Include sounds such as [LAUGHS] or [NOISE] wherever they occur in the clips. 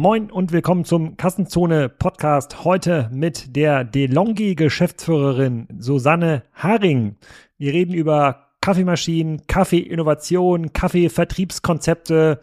moin und willkommen zum Kassenzone Podcast. Heute mit der DeLonghi Geschäftsführerin Susanne Haring. Wir reden über Kaffeemaschinen, Kaffeeinnovation, Kaffeevertriebskonzepte,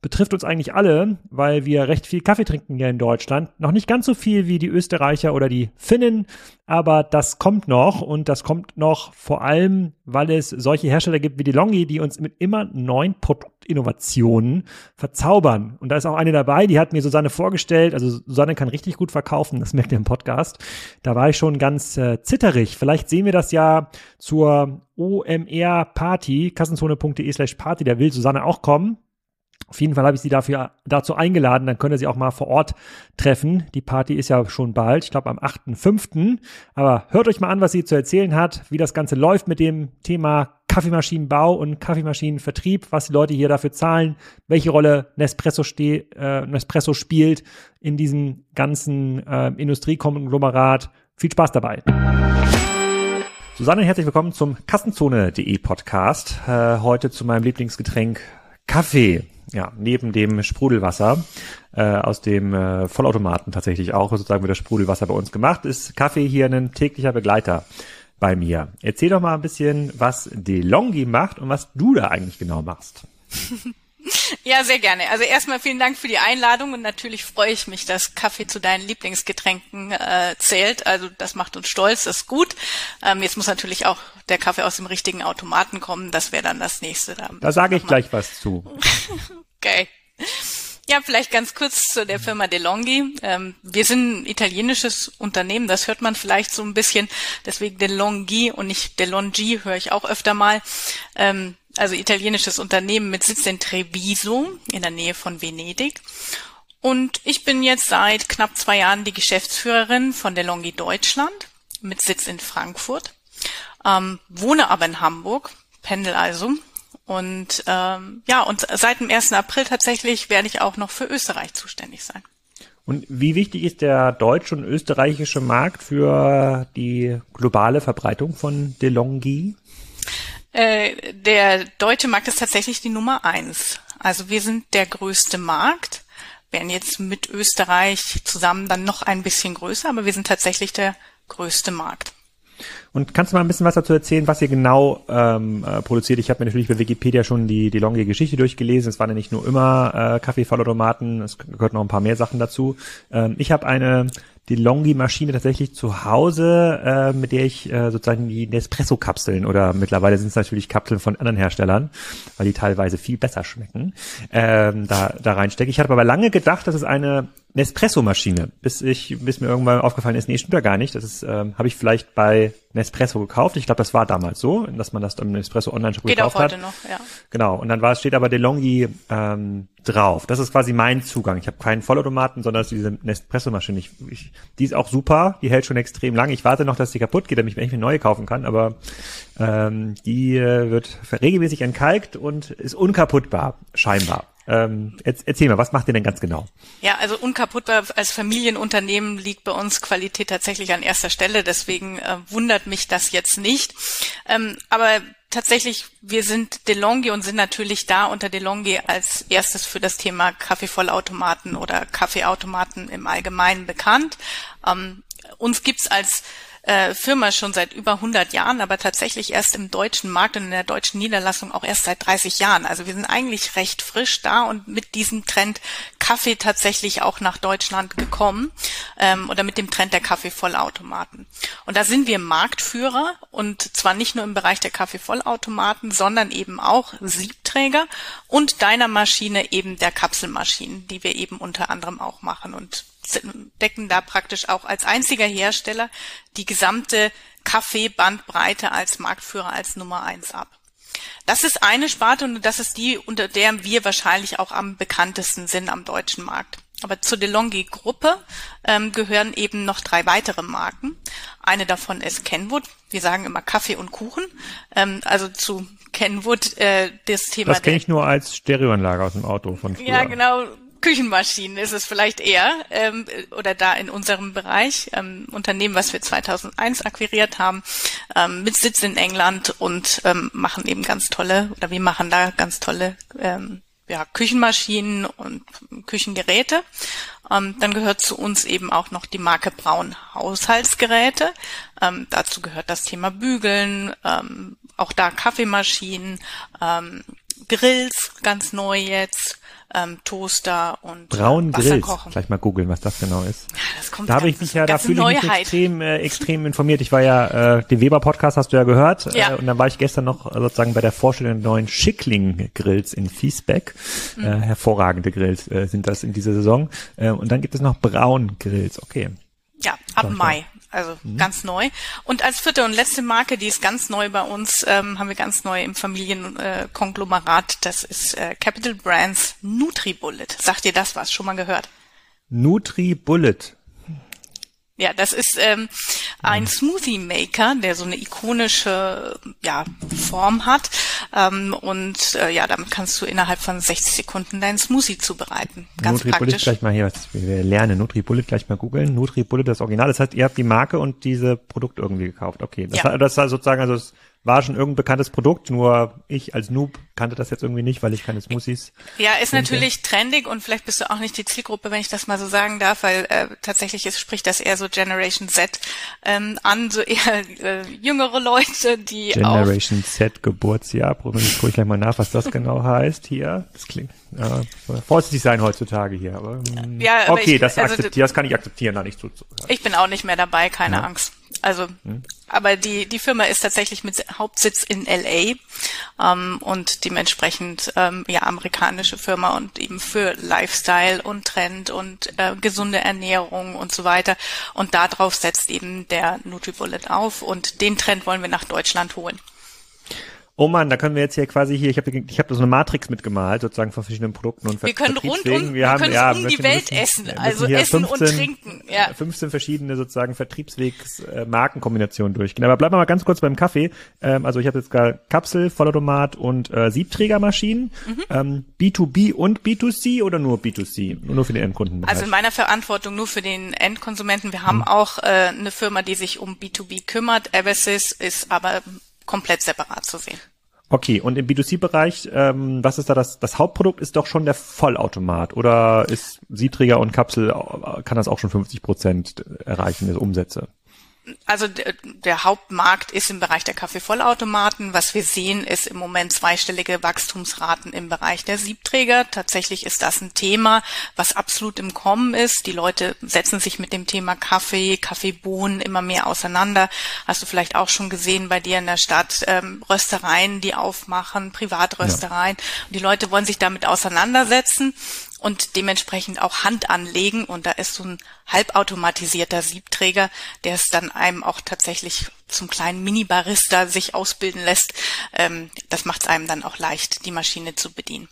betrifft uns eigentlich alle, weil wir recht viel Kaffee trinken hier in Deutschland. Noch nicht ganz so viel wie die Österreicher oder die Finnen, aber das kommt noch und das kommt noch vor allem, weil es solche Hersteller gibt wie die Longi, die uns mit immer neuen Produktinnovationen verzaubern. Und da ist auch eine dabei, die hat mir Susanne vorgestellt. Also Susanne kann richtig gut verkaufen, das merkt ihr im Podcast. Da war ich schon ganz äh, zitterig. Vielleicht sehen wir das ja zur OMR Party, kassenzone.de slash Party, da will Susanne auch kommen. Auf jeden Fall habe ich sie dafür dazu eingeladen, dann könnt ihr sie auch mal vor Ort treffen. Die Party ist ja schon bald, ich glaube am 8.5. Aber hört euch mal an, was sie zu erzählen hat, wie das Ganze läuft mit dem Thema Kaffeemaschinenbau und Kaffeemaschinenvertrieb, was die Leute hier dafür zahlen, welche Rolle Nespresso, ste äh, Nespresso spielt in diesem ganzen äh, Industriekonglomerat. Viel Spaß dabei. Susanne, herzlich willkommen zum Kassenzone.de Podcast. Äh, heute zu meinem Lieblingsgetränk Kaffee ja, neben dem Sprudelwasser äh, aus dem äh, Vollautomaten tatsächlich auch, sozusagen wird das Sprudelwasser bei uns gemacht, ist Kaffee hier ein täglicher Begleiter bei mir. Erzähl doch mal ein bisschen, was DeLonghi macht und was du da eigentlich genau machst. [LAUGHS] Ja, sehr gerne. Also erstmal vielen Dank für die Einladung und natürlich freue ich mich, dass Kaffee zu deinen Lieblingsgetränken äh, zählt. Also das macht uns stolz, das ist gut. Ähm, jetzt muss natürlich auch der Kaffee aus dem richtigen Automaten kommen. Das wäre dann das nächste. Da, da sage ich gleich was zu. [LAUGHS] okay. Ja, vielleicht ganz kurz zu der Firma DeLonghi. Ähm, wir sind ein italienisches Unternehmen, das hört man vielleicht so ein bisschen, deswegen DeLonghi und nicht DeLonghi höre ich auch öfter mal. Ähm, also italienisches Unternehmen mit Sitz in Treviso in der Nähe von Venedig. Und ich bin jetzt seit knapp zwei Jahren die Geschäftsführerin von DeLonghi Deutschland mit Sitz in Frankfurt, ähm, wohne aber in Hamburg, pendel also und ähm, ja, und seit dem 1. April tatsächlich werde ich auch noch für Österreich zuständig sein. Und wie wichtig ist der deutsche und österreichische Markt für die globale Verbreitung von DeLonghi? Äh, der deutsche Markt ist tatsächlich die Nummer eins. Also wir sind der größte Markt, werden jetzt mit Österreich zusammen dann noch ein bisschen größer, aber wir sind tatsächlich der größte Markt. Und kannst du mal ein bisschen was dazu erzählen, was ihr genau ähm, äh, produziert? Ich habe mir natürlich bei Wikipedia schon die, die lange Geschichte durchgelesen. Es waren ja nicht nur immer äh, Kaffeefallautomaten, es gehört noch ein paar mehr Sachen dazu. Ähm, ich habe eine die Longi-Maschine tatsächlich zu Hause, äh, mit der ich äh, sozusagen die Nespresso-Kapseln oder mittlerweile sind es natürlich Kapseln von anderen Herstellern, weil die teilweise viel besser schmecken, ähm, da, da reinstecke. Ich hatte aber lange gedacht, dass es eine Nespresso-Maschine, bis ich, bis mir irgendwann aufgefallen ist, nee, stimmt ja gar nicht. Das ist, ähm, habe ich vielleicht bei Nespresso gekauft. Ich glaube, das war damals so, dass man das im Nespresso Online-Shop gekauft hat. Geht auch heute noch, ja. Genau. Und dann war es, steht aber DeLonghi ähm, drauf. Das ist quasi mein Zugang. Ich habe keinen Vollautomaten, sondern diese Nespresso-Maschine. Ich, ich, die ist auch super. Die hält schon extrem lang. Ich warte noch, dass die kaputt geht, damit ich mir eine neue kaufen kann. Aber ähm, die äh, wird regelmäßig entkalkt und ist unkaputtbar, scheinbar. Ähm, erzähl mal, was macht ihr denn ganz genau? Ja, also unkaputtbar als Familienunternehmen liegt bei uns Qualität tatsächlich an erster Stelle. Deswegen äh, wundert mich das jetzt nicht. Ähm, aber tatsächlich, wir sind DeLonghi und sind natürlich da unter DeLonghi als erstes für das Thema Kaffeevollautomaten oder Kaffeeautomaten im Allgemeinen bekannt. Ähm, uns gibt's als äh, Firma schon seit über 100 Jahren, aber tatsächlich erst im deutschen Markt und in der deutschen Niederlassung auch erst seit 30 Jahren. Also wir sind eigentlich recht frisch da und mit diesem Trend Kaffee tatsächlich auch nach Deutschland gekommen ähm, oder mit dem Trend der Kaffeevollautomaten. Und da sind wir Marktführer und zwar nicht nur im Bereich der Kaffeevollautomaten, sondern eben auch Siebträger und deiner Maschine eben der Kapselmaschinen, die wir eben unter anderem auch machen. Und decken da praktisch auch als einziger Hersteller die gesamte Kaffeebandbreite als Marktführer als Nummer eins ab. Das ist eine Sparte und das ist die, unter der wir wahrscheinlich auch am bekanntesten sind am deutschen Markt. Aber zur DeLonghi-Gruppe ähm, gehören eben noch drei weitere Marken. Eine davon ist Kenwood. Wir sagen immer Kaffee und Kuchen. Ähm, also zu Kenwood äh, das Thema. Das kenne ich nur als Stereoanlage aus dem Auto von früher. Ja, genau. Küchenmaschinen ist es vielleicht eher ähm, oder da in unserem Bereich ähm, Unternehmen, was wir 2001 akquiriert haben, ähm, mit Sitz in England und ähm, machen eben ganz tolle oder wir machen da ganz tolle ähm, ja, Küchenmaschinen und Küchengeräte. Ähm, dann gehört zu uns eben auch noch die Marke Braun Haushaltsgeräte. Ähm, dazu gehört das Thema Bügeln, ähm, auch da Kaffeemaschinen, ähm, Grills ganz neu jetzt, ähm, Toaster und Braun Grills. Gleich mal googeln, was das genau ist. Ja, das kommt da habe ich mich ja, da fühle ich mich extrem, äh, extrem informiert. Ich war ja, äh, den Weber Podcast hast du ja gehört. Ja. Äh, und dann war ich gestern noch äh, sozusagen bei der Vorstellung der neuen Schickling Grills in Fiesbeck. Mhm. Äh, hervorragende Grills äh, sind das in dieser Saison. Äh, und dann gibt es noch Braun Grills. Okay. Ja, ab Mai also mhm. ganz neu. Und als vierte und letzte Marke, die ist ganz neu bei uns, ähm, haben wir ganz neu im Familienkonglomerat, äh, das ist äh, Capital Brands NutriBullet. Sagt ihr das was? Schon mal gehört? NutriBullet. Ja, das ist ähm, ein Smoothie Maker, der so eine ikonische ja, Form hat. Ähm, und äh, ja, damit kannst du innerhalb von 60 Sekunden deinen Smoothie zubereiten. Ganz Nutri praktisch. gleich mal hier, was wir lernen. NutriBullet gleich mal googeln. NutriBullet das Original. Das heißt, ihr habt die Marke und diese Produkte irgendwie gekauft. Okay, das, ja. das war sozusagen also das war schon irgendein bekanntes Produkt, nur ich als Noob kannte das jetzt irgendwie nicht, weil ich keine Smoothies. Ja, ist finde. natürlich trendig und vielleicht bist du auch nicht die Zielgruppe, wenn ich das mal so sagen darf, weil äh, tatsächlich ist, spricht das eher so Generation Z ähm, an, so eher äh, jüngere Leute, die Generation Z Geburtsjahr. Probiere ich gleich mal nach, was das genau heißt hier. Das klingt äh, vorsichtig sein heutzutage hier, aber ja, aber okay, ich, das, also, das kann ich akzeptieren, da nicht zuzuhören. Ich bin auch nicht mehr dabei, keine ja. Angst. Also, hm. aber die, die Firma ist tatsächlich mit Hauptsitz in LA ähm, und dementsprechend ähm, ja amerikanische Firma und eben für Lifestyle und Trend und äh, gesunde Ernährung und so weiter. Und darauf setzt eben der NutriBullet auf und den Trend wollen wir nach Deutschland holen oh man, da können wir jetzt hier quasi hier, ich habe ich hab da so eine Matrix mitgemalt, sozusagen von verschiedenen Produkten und Wir können rund um, wir, haben, ja, um die Welt müssen, essen, also essen 15, und trinken. Ja. 15 verschiedene sozusagen Vertriebswegs äh, Markenkombinationen durchgehen. Aber bleiben wir mal ganz kurz beim Kaffee. Ähm, also ich habe jetzt gar Kapsel, Vollautomat und äh, Siebträgermaschinen. Mhm. Ähm, B2B und B2C oder nur B2C? Nur für den Endkunden? Also in meiner Verantwortung nur für den Endkonsumenten. Wir haben mhm. auch äh, eine Firma, die sich um B2B kümmert. Eversys ist aber komplett separat zu sehen. Okay, und im B2C-Bereich, ähm, was ist da das? Das Hauptprodukt ist doch schon der Vollautomat oder ist Siebträger und Kapsel, äh, kann das auch schon 50 Prozent erreichen, der Umsätze? Also der Hauptmarkt ist im Bereich der Kaffeevollautomaten. Was wir sehen, ist im Moment zweistellige Wachstumsraten im Bereich der Siebträger. Tatsächlich ist das ein Thema, was absolut im Kommen ist. Die Leute setzen sich mit dem Thema Kaffee, Kaffeebohnen immer mehr auseinander. Hast du vielleicht auch schon gesehen bei dir in der Stadt ähm, Röstereien, die aufmachen, Privatröstereien. Ja. Und die Leute wollen sich damit auseinandersetzen und dementsprechend auch Hand anlegen. Und da ist so ein halbautomatisierter Siebträger, der es dann einem auch tatsächlich zum kleinen Mini-Barista sich ausbilden lässt. Ähm, das macht es einem dann auch leicht, die Maschine zu bedienen.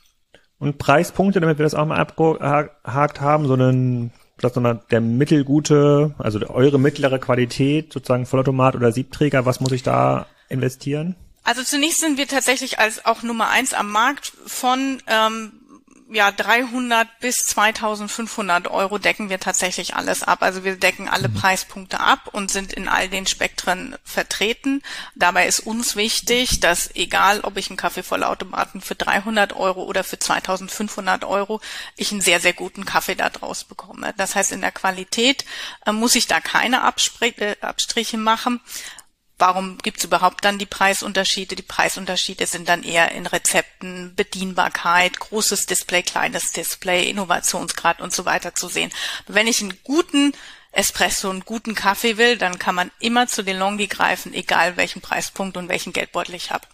Und Preispunkte, damit wir das auch mal abgehakt haben, so einen vielleicht nochmal der mittelgute, also eure mittlere Qualität, sozusagen Vollautomat oder Siebträger, was muss ich da investieren? Also zunächst sind wir tatsächlich als auch Nummer eins am Markt von ähm, ja, 300 bis 2500 Euro decken wir tatsächlich alles ab. Also wir decken alle mhm. Preispunkte ab und sind in all den Spektren vertreten. Dabei ist uns wichtig, dass egal, ob ich einen Kaffeevollautomaten für 300 Euro oder für 2500 Euro, ich einen sehr, sehr guten Kaffee da draus bekomme. Das heißt, in der Qualität äh, muss ich da keine Abspr äh, Abstriche machen warum gibt es überhaupt dann die Preisunterschiede? Die Preisunterschiede sind dann eher in Rezepten, Bedienbarkeit, großes Display, kleines Display, Innovationsgrad und so weiter zu sehen. wenn ich einen guten Espresso, einen guten Kaffee will, dann kann man immer zu DeLonghi greifen, egal welchen Preispunkt und welchen Geldbeutel ich habe.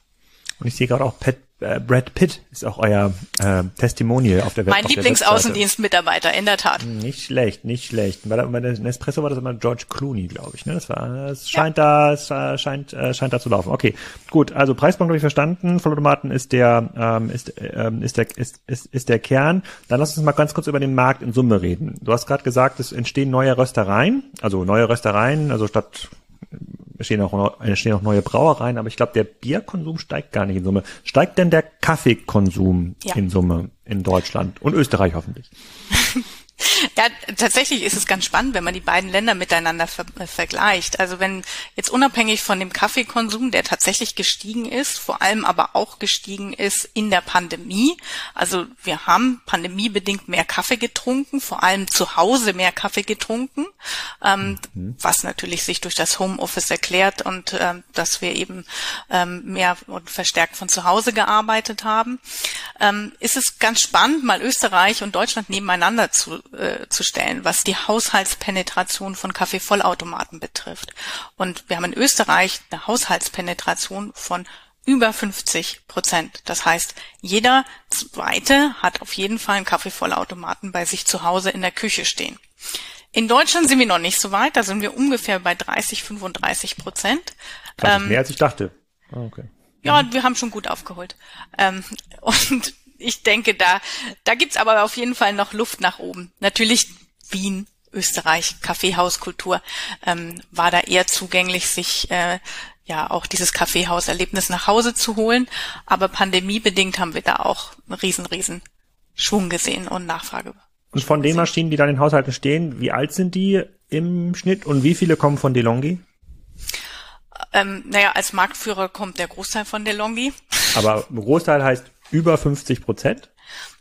Und ich sehe gerade auch Pet äh, Brad Pitt ist auch euer äh, Testimonial auf der Webseite. Mein Lieblingsaußendienstmitarbeiter, in der Tat. Nicht schlecht, nicht schlecht. Bei, der, bei der Nespresso war das immer George Clooney, glaube ich. Ne? Das war, es scheint ja. da, es äh, scheint, äh, scheint da zu laufen. Okay, gut. Also Preisbank habe ich verstanden. Vollautomaten ist der, ähm, ist, ähm, ist der, ist, ist, ist der Kern. Dann lass uns mal ganz kurz über den Markt in Summe reden. Du hast gerade gesagt, es entstehen neue Röstereien, also neue Röstereien, also statt entstehen auch, entstehen auch neue Brauereien, aber ich glaube, der Bierkonsum steigt gar nicht in Summe. Steigt denn der Kaffeekonsum ja. in Summe in Deutschland und Österreich hoffentlich? [LAUGHS] Ja, tatsächlich ist es ganz spannend, wenn man die beiden Länder miteinander ver äh, vergleicht. Also wenn jetzt unabhängig von dem Kaffeekonsum, der tatsächlich gestiegen ist, vor allem aber auch gestiegen ist in der Pandemie. Also wir haben pandemiebedingt mehr Kaffee getrunken, vor allem zu Hause mehr Kaffee getrunken, ähm, mhm. was natürlich sich durch das Homeoffice erklärt und ähm, dass wir eben ähm, mehr und verstärkt von zu Hause gearbeitet haben. Ähm, ist es ganz spannend, mal Österreich und Deutschland nebeneinander zu äh, zu stellen, was die Haushaltspenetration von Kaffeevollautomaten betrifft. Und wir haben in Österreich eine Haushaltspenetration von über 50 Prozent. Das heißt, jeder Zweite hat auf jeden Fall einen Kaffeevollautomaten bei sich zu Hause in der Küche stehen. In Deutschland sind wir noch nicht so weit, da sind wir ungefähr bei 30, 35 Prozent. Ähm, mehr als ich dachte. Oh, okay. Ja, wir haben schon gut aufgeholt. Ähm, [LAUGHS] und ich denke, da, da gibt's aber auf jeden Fall noch Luft nach oben. Natürlich Wien, Österreich, Kaffeehauskultur ähm, war da eher zugänglich, sich äh, ja auch dieses Kaffeehauserlebnis nach Hause zu holen. Aber pandemiebedingt haben wir da auch einen riesen, riesen Schwung gesehen und Nachfrage. Und von den Maschinen, die da in den Haushalten stehen, wie alt sind die im Schnitt und wie viele kommen von DeLonghi? Ähm, naja, als Marktführer kommt der Großteil von DeLonghi. Aber Großteil heißt über 50 Prozent?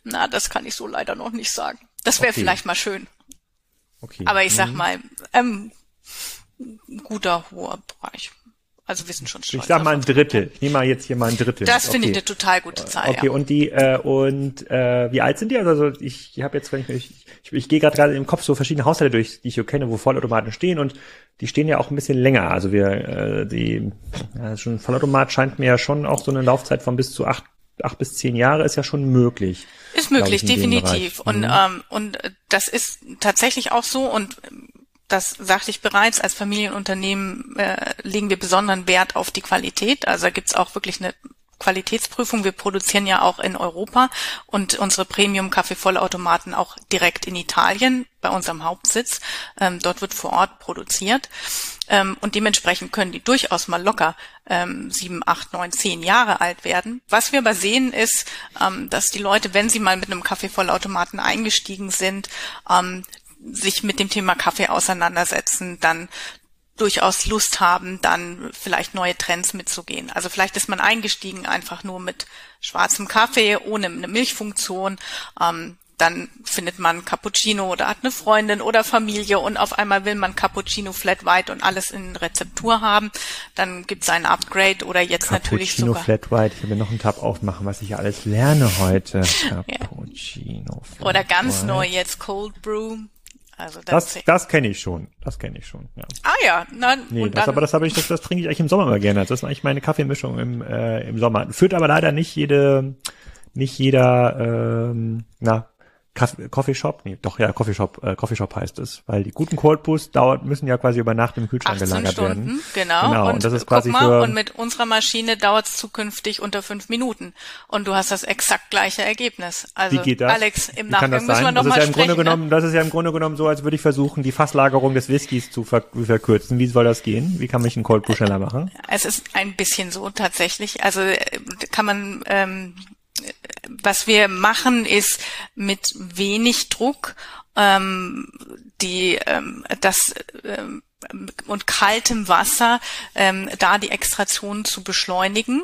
Na, das kann ich so leider noch nicht sagen. Das wäre okay. vielleicht mal schön. Okay. Aber ich sag mhm. mal, ähm, guter hoher Bereich. Also wir sind schon stolz. Ich sag mal ein Drittel. Ich nehme mal jetzt hier mal ein Drittel. Das finde ich eine total gute Zahl. Okay, ja. und die äh, und äh, wie alt sind die? Also ich, ich habe jetzt, wenn ich, ich, ich, ich gehe gerade gerade im Kopf so verschiedene Haushalte durch, die ich hier kenne, wo Vollautomaten stehen und die stehen ja auch ein bisschen länger. Also wir äh, die ja, schon Vollautomat scheint mir ja schon auch so eine Laufzeit von bis zu acht acht bis zehn Jahre ist ja schon möglich. Ist möglich, ich, definitiv. Und, mhm. ähm, und das ist tatsächlich auch so und das sagte ich bereits, als Familienunternehmen äh, legen wir besonderen Wert auf die Qualität. Also da gibt's auch wirklich eine Qualitätsprüfung. Wir produzieren ja auch in Europa und unsere Premium-Kaffee-Vollautomaten auch direkt in Italien bei unserem Hauptsitz. Ähm, dort wird vor Ort produziert. Ähm, und dementsprechend können die durchaus mal locker ähm, sieben, acht, neun, zehn Jahre alt werden. Was wir aber sehen ist, ähm, dass die Leute, wenn sie mal mit einem Kaffeevollautomaten eingestiegen sind, ähm, sich mit dem Thema Kaffee auseinandersetzen, dann durchaus Lust haben, dann vielleicht neue Trends mitzugehen. Also vielleicht ist man eingestiegen einfach nur mit schwarzem Kaffee ohne eine Milchfunktion. Ähm, dann findet man Cappuccino oder hat eine Freundin oder Familie und auf einmal will man Cappuccino Flat White und alles in Rezeptur haben. Dann gibt es ein Upgrade oder jetzt Cappuccino natürlich sogar. Cappuccino Flat White. Ich will noch einen Tab aufmachen, was ich alles lerne heute. [LAUGHS] Cappuccino. Flat oder ganz White. neu jetzt Cold Brew. Also das, das, das kenne ich schon. Das kenne ich schon. Ja. Ah ja, nein. Nee, das, aber das habe ich, das, das trinke ich eigentlich im Sommer immer gerne. Das ist eigentlich meine Kaffeemischung im, äh, im Sommer. Führt aber leider nicht jede, nicht jeder, ähm, na, Coffeeshop, nee, doch ja, Coffeeshop, äh, Coffeeshop heißt es, weil die guten Cold Brews dauert, müssen ja quasi über Nacht im Kühlschrank gelagert Stunden, werden. Genau, genau. Und, und das ist quasi mal, für und mit unserer Maschine dauert es zukünftig unter fünf Minuten und du hast das exakt gleiche Ergebnis. Also Wie geht das? Alex, im Nachgang müssen wir noch das mal ist ja im Grunde ne? genommen, Das ist ja im Grunde genommen so, als würde ich versuchen, die Fasslagerung des Whiskys zu ver verkürzen. Wie soll das gehen? Wie kann mich ein Cold Brew schneller machen? Es ist ein bisschen so tatsächlich. Also äh, kann man ähm, was wir machen, ist mit wenig Druck ähm, die ähm, das ähm, und kaltem Wasser ähm, da die Extraktion zu beschleunigen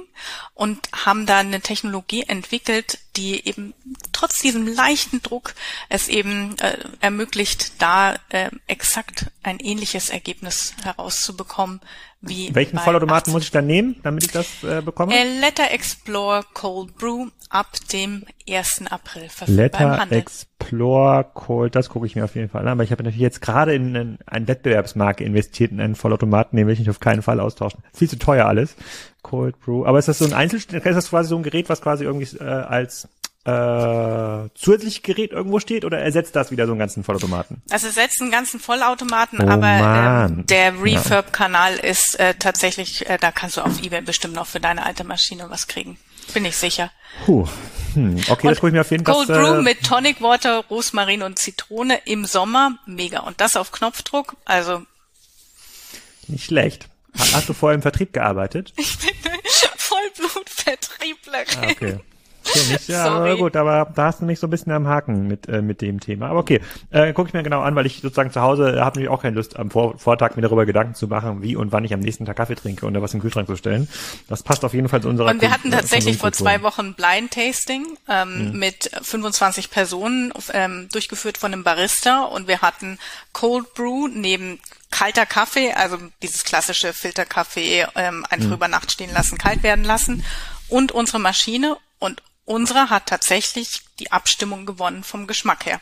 und haben da eine Technologie entwickelt, die eben trotz diesem leichten Druck es eben äh, ermöglicht, da äh, exakt ein ähnliches Ergebnis herauszubekommen wie Welchen Vollautomaten muss ich dann nehmen, damit ich das äh, bekomme? Äh, Letter Explore Cold Brew ab dem 1. April verfügbar Letter im Handel. Explore Cold, das gucke ich mir auf jeden Fall an. Aber ich habe natürlich jetzt gerade in einen, einen Wettbewerbsmarke investiert, in einen Vollautomaten, den will ich nicht auf keinen Fall austauschen. Viel zu teuer alles. Cold Brew. Aber ist das so ein Einzelstück, ist das quasi so ein Gerät, was quasi irgendwie äh, als äh, zusätzliches Gerät irgendwo steht oder ersetzt das wieder so einen ganzen Vollautomaten? Also ersetzt einen ganzen Vollautomaten, oh, aber ähm, der Refurb-Kanal ist äh, tatsächlich, äh, da kannst du auf Ebay bestimmt noch für deine alte Maschine was kriegen. Bin ich sicher. Puh. Hm. Okay, und das gucke ich mir auf jeden Fall. Cold Brew äh, mit Tonic Water, Rosmarin und Zitrone im Sommer, mega. Und das auf Knopfdruck, also nicht schlecht. Hast du vorher im Vertrieb gearbeitet? Ich bin [LAUGHS] Vollblutvertrieblerin. Ah, okay. Okay, nicht, ja, aber gut, aber da hast du mich so ein bisschen am Haken mit, äh, mit dem Thema. Aber okay, äh, gucke ich mir genau an, weil ich sozusagen zu Hause habe nämlich auch keine Lust, am Vor Vortag mir darüber Gedanken zu machen, wie und wann ich am nächsten Tag Kaffee trinke und da was im Kühlschrank zu stellen. Das passt auf jeden Fall zu unserer Und wir hatten tatsächlich vor zwei Wochen Blind Tasting ähm, mhm. mit 25 Personen ähm, durchgeführt von einem Barista und wir hatten Cold Brew neben kalter Kaffee, also dieses klassische Filterkaffee ähm, einfach mhm. über Nacht stehen lassen, kalt werden lassen und unsere Maschine und unsere hat tatsächlich die Abstimmung gewonnen vom Geschmack her.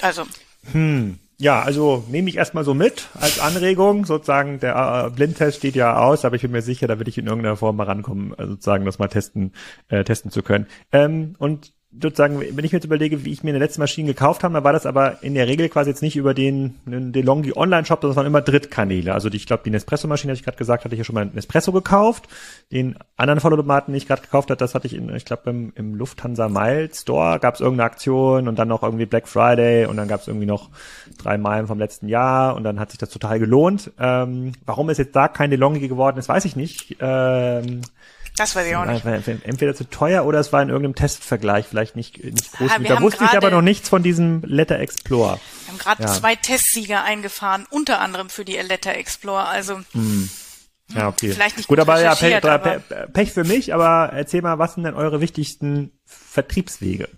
Also. Hm. Ja, also nehme ich erstmal so mit als Anregung. Sozusagen, der äh, Blindtest steht ja aus, aber ich bin mir sicher, da würde ich in irgendeiner Form mal rankommen, also sozusagen das mal testen, äh, testen zu können. Ähm, und sozusagen, wenn ich mir jetzt überlege, wie ich mir eine letzte Maschine gekauft habe, dann war das aber in der Regel quasi jetzt nicht über den, den DeLonghi Online-Shop, das waren immer Drittkanäle. Also die, ich glaube, die Nespresso-Maschine, hatte ich gerade gesagt, hatte ich ja schon mal einen Nespresso gekauft. Den anderen Vollautomaten, den ich gerade gekauft habe, das hatte ich in, ich glaube, im, im Lufthansa Mile Store gab es irgendeine Aktion und dann noch irgendwie Black Friday und dann gab es irgendwie noch drei Meilen vom letzten Jahr und dann hat sich das total gelohnt. Ähm, warum es jetzt da kein DeLonghi geworden ist, weiß ich nicht. Ähm, das weiß ich auch nicht. Entweder zu teuer oder es war in irgendeinem Testvergleich vielleicht nicht, nicht groß. Ja, da wusste ich aber noch nichts von diesem Letter Explorer. Wir haben gerade ja. zwei Testsieger eingefahren, unter anderem für die Letter Explorer. Also hm. Ja, okay. Vielleicht nicht gut, aber ja, Pech, aber Pech für mich, aber erzähl mal, was sind denn eure wichtigsten Vertriebswege?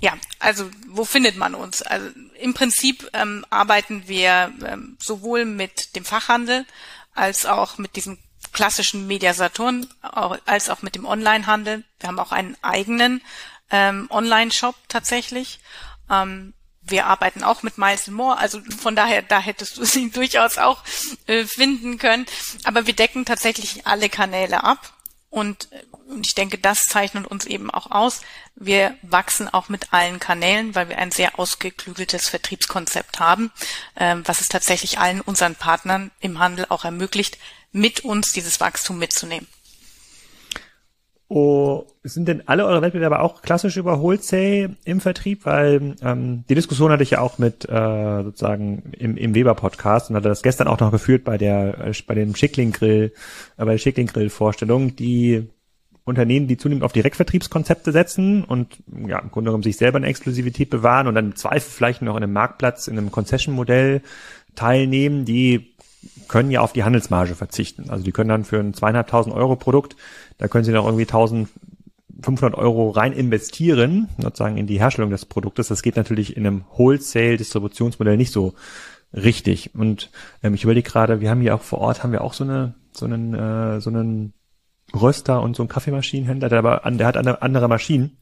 Ja, also wo findet man uns? Also im Prinzip ähm, arbeiten wir ähm, sowohl mit dem Fachhandel als auch mit diesem klassischen Media Saturn als auch mit dem Onlinehandel. Wir haben auch einen eigenen ähm, Online-Shop tatsächlich. Ähm, wir arbeiten auch mit Miles More, also von daher, da hättest du [LAUGHS] sie durchaus auch äh, finden können. Aber wir decken tatsächlich alle Kanäle ab. Und, äh, und ich denke, das zeichnet uns eben auch aus. Wir wachsen auch mit allen Kanälen, weil wir ein sehr ausgeklügeltes Vertriebskonzept haben, ähm, was es tatsächlich allen unseren Partnern im Handel auch ermöglicht, mit uns dieses Wachstum mitzunehmen. Oh, sind denn alle eure Wettbewerber auch klassisch über Wholesale im Vertrieb? Weil ähm, die Diskussion hatte ich ja auch mit äh, sozusagen im, im Weber-Podcast und hatte das gestern auch noch geführt bei der äh, bei dem Schickling-Grill, äh, bei der Schickling-Grill-Vorstellung, die Unternehmen, die zunehmend auf Direktvertriebskonzepte setzen und ja im Grunde genommen sich selber eine Exklusivität bewahren und dann im Zweifel vielleicht noch in einem Marktplatz, in einem Concession-Modell teilnehmen, die können ja auf die Handelsmarge verzichten. Also die können dann für ein zweieinhalbtausend Euro Produkt, da können sie noch irgendwie 1500 Euro rein investieren, sozusagen in die Herstellung des Produktes. Das geht natürlich in einem Wholesale-Distributionsmodell nicht so richtig. Und ähm, ich überlege gerade, wir haben hier auch vor Ort, haben wir auch so eine, so einen, äh, so einen Röster und so einen Kaffeemaschinenhändler, der aber an, der hat andere, Maschinen.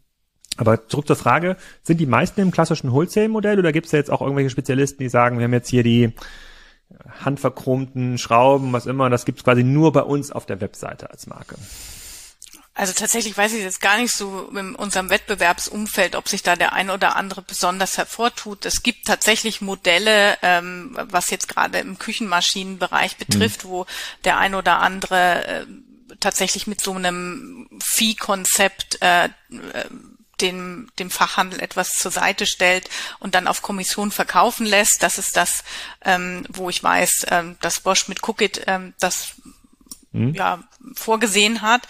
Aber zurück zur Frage, sind die meisten im klassischen Wholesale-Modell oder gibt es da jetzt auch irgendwelche Spezialisten, die sagen, wir haben jetzt hier die handverchromten Schrauben, was immer. Das gibt's quasi nur bei uns auf der Webseite als Marke. Also tatsächlich weiß ich jetzt gar nicht so in unserem Wettbewerbsumfeld, ob sich da der ein oder andere besonders hervortut. Es gibt tatsächlich Modelle, ähm, was jetzt gerade im Küchenmaschinenbereich betrifft, mhm. wo der ein oder andere äh, tatsächlich mit so einem Viehkonzept äh, äh dem, dem Fachhandel etwas zur Seite stellt und dann auf Kommission verkaufen lässt. Das ist das, ähm, wo ich weiß, ähm, dass Bosch mit Cookit ähm, das mhm. ja vorgesehen hat.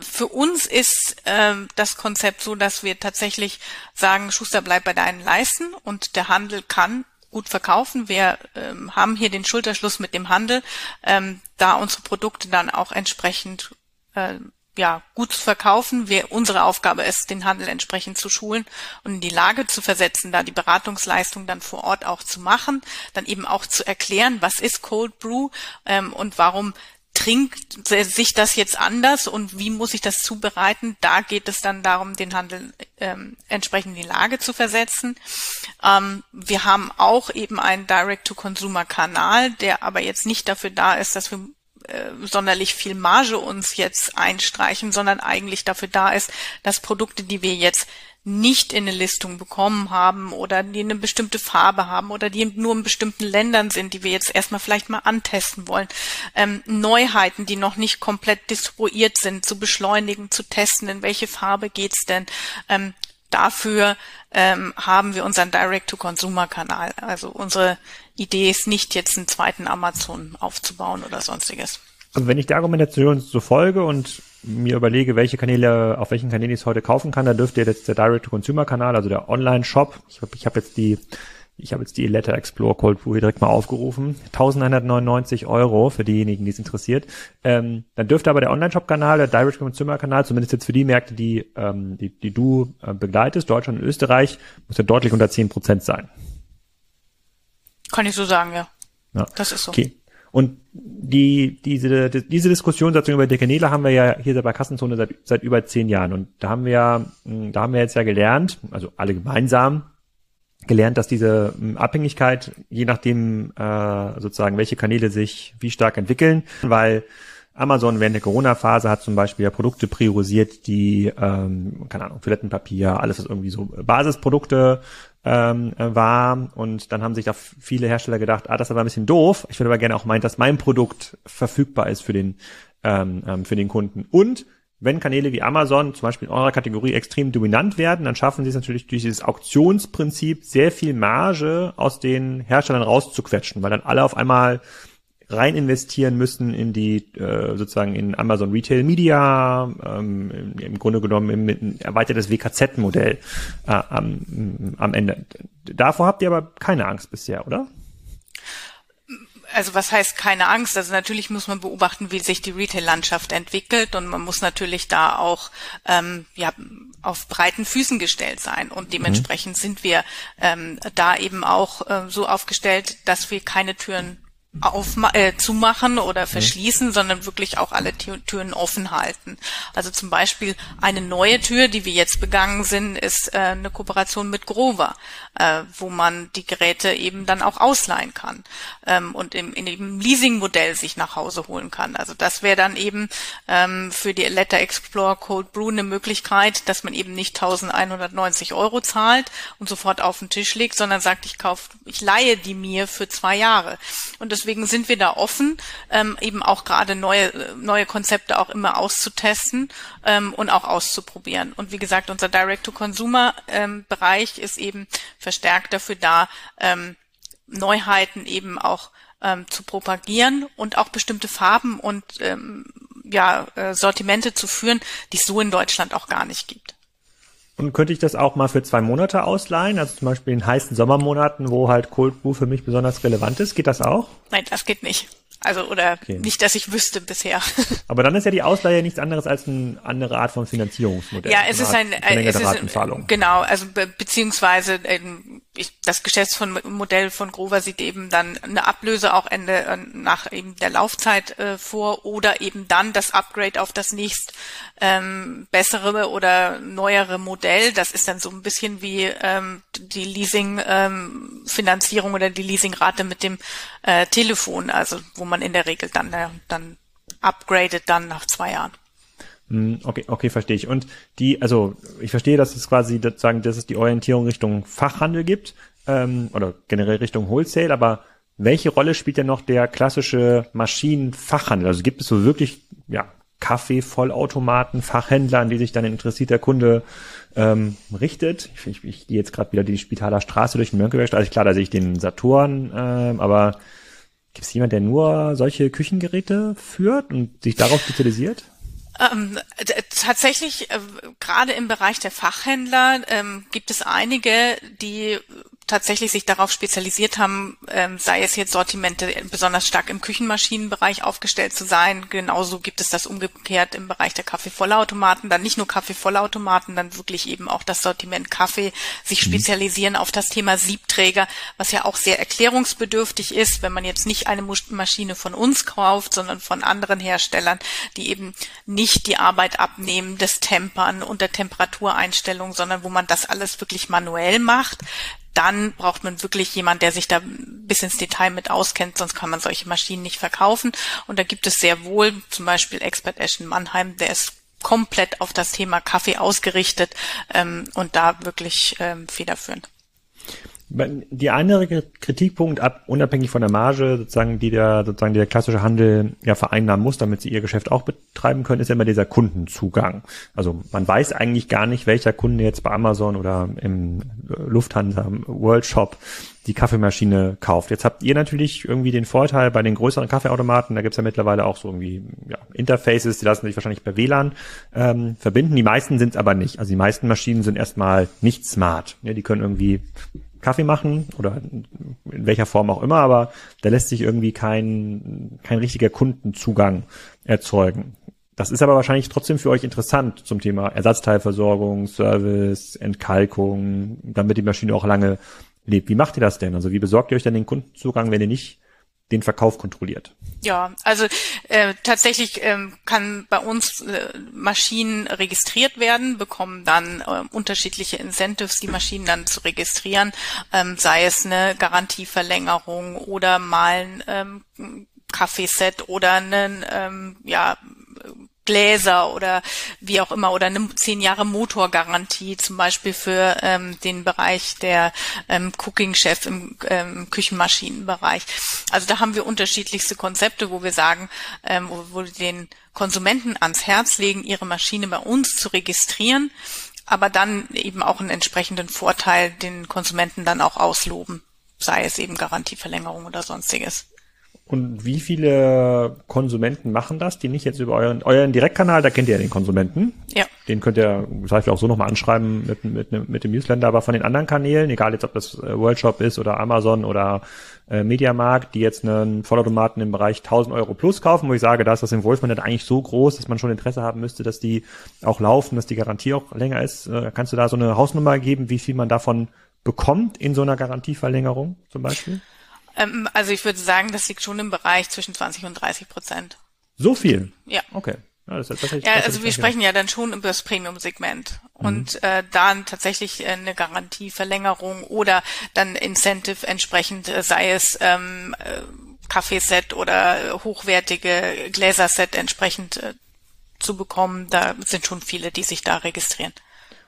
Für uns ist ähm, das Konzept so, dass wir tatsächlich sagen, Schuster bleibt bei deinen Leisten und der Handel kann gut verkaufen. Wir ähm, haben hier den Schulterschluss mit dem Handel, ähm, da unsere Produkte dann auch entsprechend äh, ja, gut zu verkaufen. Wir, unsere Aufgabe ist, den Handel entsprechend zu schulen und in die Lage zu versetzen, da die Beratungsleistung dann vor Ort auch zu machen, dann eben auch zu erklären, was ist Cold Brew ähm, und warum trinkt sich das jetzt anders und wie muss ich das zubereiten? Da geht es dann darum, den Handel ähm, entsprechend in die Lage zu versetzen. Ähm, wir haben auch eben einen Direct-to-Consumer-Kanal, der aber jetzt nicht dafür da ist, dass wir äh, sonderlich viel Marge uns jetzt einstreichen, sondern eigentlich dafür da ist, dass Produkte, die wir jetzt nicht in eine Listung bekommen haben oder die eine bestimmte Farbe haben oder die nur in bestimmten Ländern sind, die wir jetzt erstmal vielleicht mal antesten wollen, ähm, Neuheiten, die noch nicht komplett distribuiert sind, zu beschleunigen, zu testen, in welche Farbe geht's denn, ähm, dafür ähm, haben wir unseren Direct-to-Consumer-Kanal. Also unsere Idee ist nicht, jetzt einen zweiten Amazon aufzubauen oder sonstiges. Und wenn ich der Argumentation so folge und mir überlege, welche Kanäle, auf welchen Kanälen ich es heute kaufen kann, dann dürfte jetzt der Direct-to-Consumer-Kanal, also der Online-Shop, ich habe ich hab jetzt die ich habe jetzt die Letter Explore Cold Brew hier direkt mal aufgerufen. 1199 Euro für diejenigen, die es interessiert. Ähm, dann dürfte aber der Online-Shop-Kanal, der Direct-to-Consumer-Kanal, zumindest jetzt für die Märkte, die, ähm, die, die du äh, begleitest, Deutschland und Österreich, muss ja deutlich unter 10 Prozent sein. Kann ich so sagen, ja. ja. Das ist so. Okay. Und die, diese, die, diese Diskussion über die Kanäle haben wir ja hier bei Kassenzone seit, seit über zehn Jahren. Und da haben wir, da haben wir jetzt ja gelernt, also alle gemeinsam, gelernt, dass diese ähm, Abhängigkeit, je nachdem äh, sozusagen, welche Kanäle sich wie stark entwickeln, weil Amazon während der Corona-Phase hat zum Beispiel ja Produkte priorisiert, die, ähm, keine Ahnung, Toilettenpapier, alles was irgendwie so Basisprodukte ähm, war. Und dann haben sich da viele Hersteller gedacht, ah, das ist aber ein bisschen doof. Ich würde aber gerne auch meinen, dass mein Produkt verfügbar ist für den, ähm, ähm für den Kunden. Und wenn Kanäle wie Amazon zum Beispiel in eurer Kategorie extrem dominant werden, dann schaffen sie es natürlich durch dieses Auktionsprinzip sehr viel Marge aus den Herstellern rauszuquetschen, weil dann alle auf einmal rein investieren müssen in die äh, sozusagen in Amazon Retail Media, ähm, im, im Grunde genommen im, im erweitertes WKZ-Modell äh, am, am Ende. Davor habt ihr aber keine Angst bisher, oder? also was heißt keine Angst? Also natürlich muss man beobachten, wie sich die Retail-Landschaft entwickelt und man muss natürlich da auch ähm, ja auf breiten Füßen gestellt sein und dementsprechend mhm. sind wir ähm, da eben auch äh, so aufgestellt, dass wir keine Türen auf, äh, zumachen oder mhm. verschließen, mhm. sondern wirklich auch alle Türen offen halten. Also zum Beispiel eine neue Tür, die wir jetzt begangen sind, ist äh, eine Kooperation mit Grover, äh, wo man die Geräte eben dann auch ausleihen kann ähm, und im, in dem Leasing-Modell sich nach Hause holen kann. Also das wäre dann eben ähm, für die Letter Explorer Cold Brew eine Möglichkeit, dass man eben nicht 1190 Euro zahlt und sofort auf den Tisch legt, sondern sagt, ich kaufe, ich leihe die mir für zwei Jahre. Und das deswegen sind wir da offen, ähm, eben auch gerade neue, neue Konzepte auch immer auszutesten ähm, und auch auszuprobieren. Und wie gesagt, unser Direct-to-Consumer-Bereich ähm, ist eben verstärkt dafür da, ähm, Neuheiten eben auch ähm, zu propagieren und auch bestimmte Farben und ähm, ja, äh, Sortimente zu führen, die es so in Deutschland auch gar nicht gibt. Und könnte ich das auch mal für zwei Monate ausleihen? Also zum Beispiel in heißen Sommermonaten, wo halt Cold Brew für mich besonders relevant ist. Geht das auch? Nein, das geht nicht. Also oder okay. nicht, dass ich wüsste bisher. [LAUGHS] Aber dann ist ja die Ausleihe nichts anderes als eine andere Art von Finanzierungsmodell. Ja, es ist ein, ein es ist ein, genau, also be beziehungsweise ähm, ich, das Geschäftsmodell von Grover sieht eben dann eine Ablöse auch Ende äh, nach eben der Laufzeit äh, vor oder eben dann das Upgrade auf das nächst ähm, bessere oder neuere Modell. Das ist dann so ein bisschen wie ähm, die Leasing-Finanzierung ähm, oder die Leasingrate mit dem äh, Telefon, also wo man in der Regel dann, äh, dann upgradet dann nach zwei Jahren. Hm, okay, okay, verstehe ich. Und die, also ich verstehe, dass es quasi sozusagen, dass es die Orientierung Richtung Fachhandel gibt ähm, oder generell Richtung Wholesale, aber welche Rolle spielt denn noch der klassische Maschinenfachhandel? Also gibt es so wirklich ja Kaffee-Vollautomaten, Fachhändler, an die sich dann interessierter Kunde ähm, richtet. Ich, ich, ich gehe jetzt gerade wieder die Spitaler Straße durch den Mönckeberg. Also klar, da sehe ich den Saturn, äh, aber gibt es jemand, der nur solche Küchengeräte führt und sich darauf spezialisiert? Ähm, tatsächlich, äh, gerade im Bereich der Fachhändler ähm, gibt es einige, die tatsächlich sich darauf spezialisiert haben, ähm, sei es jetzt Sortimente besonders stark im Küchenmaschinenbereich aufgestellt zu sein. Genauso gibt es das umgekehrt im Bereich der Kaffeevollautomaten. Dann nicht nur Kaffeevollautomaten, dann wirklich eben auch das Sortiment Kaffee, sich mhm. spezialisieren auf das Thema Siebträger, was ja auch sehr erklärungsbedürftig ist, wenn man jetzt nicht eine Maschine von uns kauft, sondern von anderen Herstellern, die eben nicht die Arbeit abnehmen des Tempern und der Temperatureinstellung, sondern wo man das alles wirklich manuell macht dann braucht man wirklich jemand, der sich da bis ins Detail mit auskennt, sonst kann man solche Maschinen nicht verkaufen. Und da gibt es sehr wohl zum Beispiel Expert Ashton Mannheim, der ist komplett auf das Thema Kaffee ausgerichtet ähm, und da wirklich ähm, federführend. Die andere Kritikpunkt, ab, unabhängig von der Marge, sozusagen, die der, sozusagen der klassische Handel ja vereinnahmen muss, damit sie ihr Geschäft auch betreiben können, ist ja immer dieser Kundenzugang. Also man weiß eigentlich gar nicht, welcher Kunde jetzt bei Amazon oder im Lufthansa World Shop die Kaffeemaschine kauft. Jetzt habt ihr natürlich irgendwie den Vorteil bei den größeren Kaffeeautomaten, da gibt's ja mittlerweile auch so irgendwie ja, Interfaces, die lassen sich wahrscheinlich per WLAN ähm, verbinden. Die meisten sind aber nicht. Also die meisten Maschinen sind erstmal nicht smart. Ja, die können irgendwie Kaffee machen oder in welcher Form auch immer, aber da lässt sich irgendwie kein, kein richtiger Kundenzugang erzeugen. Das ist aber wahrscheinlich trotzdem für euch interessant zum Thema Ersatzteilversorgung, Service, Entkalkung, damit die Maschine auch lange lebt. Wie macht ihr das denn? Also wie besorgt ihr euch denn den Kundenzugang, wenn ihr nicht den Verkauf kontrolliert. Ja, also äh, tatsächlich ähm, kann bei uns äh, Maschinen registriert werden, bekommen dann äh, unterschiedliche Incentives, die Maschinen dann zu registrieren, ähm, sei es eine Garantieverlängerung oder mal ein ähm, Kaffeeset oder einen ähm, ja Gläser oder wie auch immer oder eine zehn Jahre Motorgarantie zum Beispiel für ähm, den Bereich der ähm, Cooking Chef im ähm, Küchenmaschinenbereich. Also da haben wir unterschiedlichste Konzepte, wo wir sagen, ähm, wo, wo wir den Konsumenten ans Herz legen, ihre Maschine bei uns zu registrieren, aber dann eben auch einen entsprechenden Vorteil den Konsumenten dann auch ausloben, sei es eben Garantieverlängerung oder sonstiges. Und wie viele Konsumenten machen das, die nicht jetzt über euren, euren Direktkanal, da kennt ihr ja den Konsumenten. Ja. Den könnt ihr zum Beispiel auch so nochmal anschreiben mit, mit, mit dem Newsletter, aber von den anderen Kanälen, egal jetzt ob das äh, Worldshop ist oder Amazon oder äh, Mediamarkt, die jetzt einen Vollautomaten im Bereich 1000 Euro plus kaufen, wo ich sage, da ist das Involvement eigentlich so groß, dass man schon Interesse haben müsste, dass die auch laufen, dass die Garantie auch länger ist. Äh, kannst du da so eine Hausnummer geben, wie viel man davon bekommt in so einer Garantieverlängerung zum Beispiel? Ähm, also ich würde sagen, das liegt schon im Bereich zwischen 20 und 30 Prozent. So viel? Ja. Okay. Ja, das, das, das, ja also wir sprechen ja dann schon über das Premium-Segment mhm. und äh, dann tatsächlich äh, eine Garantieverlängerung oder dann Incentive entsprechend, äh, sei es ähm, äh, Kaffeeset oder hochwertige Gläserset entsprechend äh, zu bekommen. Da sind schon viele, die sich da registrieren.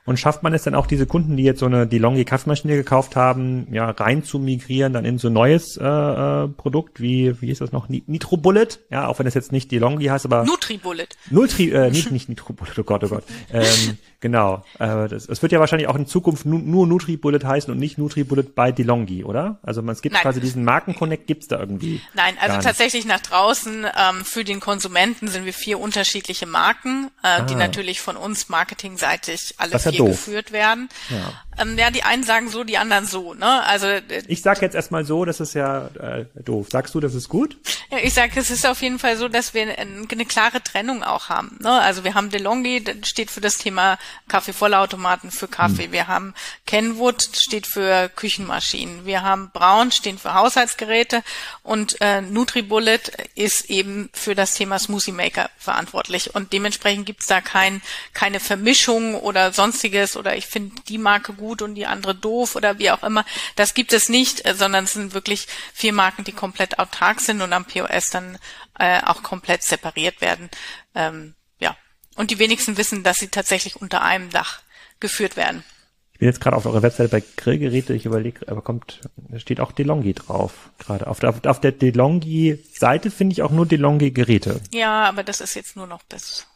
Und schafft man es dann auch, diese Kunden, die jetzt so eine DeLonghi Kaffeemaschine gekauft haben, ja, rein zu migrieren, dann in so ein neues äh, äh, Produkt, wie, wie ist das noch? Nitro Bullet, ja, auch wenn es jetzt nicht DeLonghi heißt, aber. Nutri Bullet. Nutri, äh, nicht, nicht Nitro Bullet, oh Gott, oh Gott. [LAUGHS] Ähm, Genau. Äh, das wird ja wahrscheinlich auch in Zukunft nu, nur NutriBullet heißen und nicht NutriBullet bei DeLonghi, oder? Also man, es gibt Nein. quasi diesen Markenconnect, gibt's da irgendwie? Nein, also tatsächlich nach draußen ähm, für den Konsumenten sind wir vier unterschiedliche Marken, äh, ah. die natürlich von uns marketingseitig alle ja vier doof. geführt werden. Ja. Ähm, ja, die einen sagen so, die anderen so. Ne? Also äh, ich sag jetzt erstmal so, das ist ja äh, doof. Sagst du, das ist gut? Ja, ich sage, es ist auf jeden Fall so, dass wir eine, eine klare Trennung auch haben. Ne? Also wir haben DeLonghi, das steht für das Thema Kaffeevollautomaten für Kaffee. Mhm. Wir haben Kenwood, steht für Küchenmaschinen. Wir haben Braun, stehen für Haushaltsgeräte und äh, NutriBullet ist eben für das Thema Smoothie Maker verantwortlich. Und dementsprechend gibt's da kein, keine Vermischung oder sonstiges oder ich finde die Marke gut gut und die andere doof oder wie auch immer. Das gibt es nicht, äh, sondern es sind wirklich vier Marken, die komplett autark sind und am POS dann äh, auch komplett separiert werden. Ähm, ja. Und die wenigsten wissen, dass sie tatsächlich unter einem Dach geführt werden. Ich bin jetzt gerade auf eurer Webseite bei Grillgeräte, ich überlege, aber kommt, da steht auch DeLonghi drauf. Gerade auf der, auf der DeLonghi-Seite finde ich auch nur DeLonghi-Geräte. Ja, aber das ist jetzt nur noch bis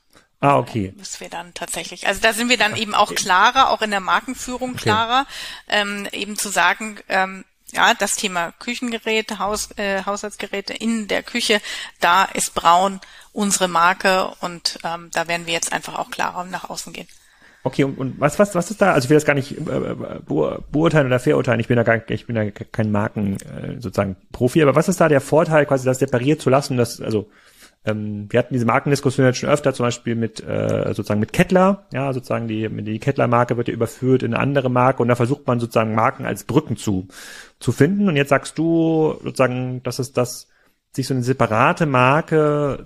Ah, okay. Müssen wir dann tatsächlich. Also da sind wir dann eben auch klarer, auch in der Markenführung klarer, okay. ähm, eben zu sagen, ähm, ja, das Thema Küchengeräte, Haus, äh, Haushaltsgeräte in der Küche, da ist Braun unsere Marke und ähm, da werden wir jetzt einfach auch klarer nach außen gehen. Okay, und, und was, was, was ist da? Also ich will das gar nicht äh, beurteilen oder verurteilen. Ich bin da gar, ich bin da kein Marken äh, sozusagen Profi, aber was ist da der Vorteil, quasi das separiert zu lassen? Das, also ähm, wir hatten diese Markendiskussion jetzt schon öfter, zum Beispiel mit äh, sozusagen mit Kettler, ja, sozusagen die, die Kettler-Marke wird ja überführt in eine andere Marke und da versucht man sozusagen Marken als Brücken zu, zu finden. Und jetzt sagst du sozusagen, dass es das sich so eine separate Marke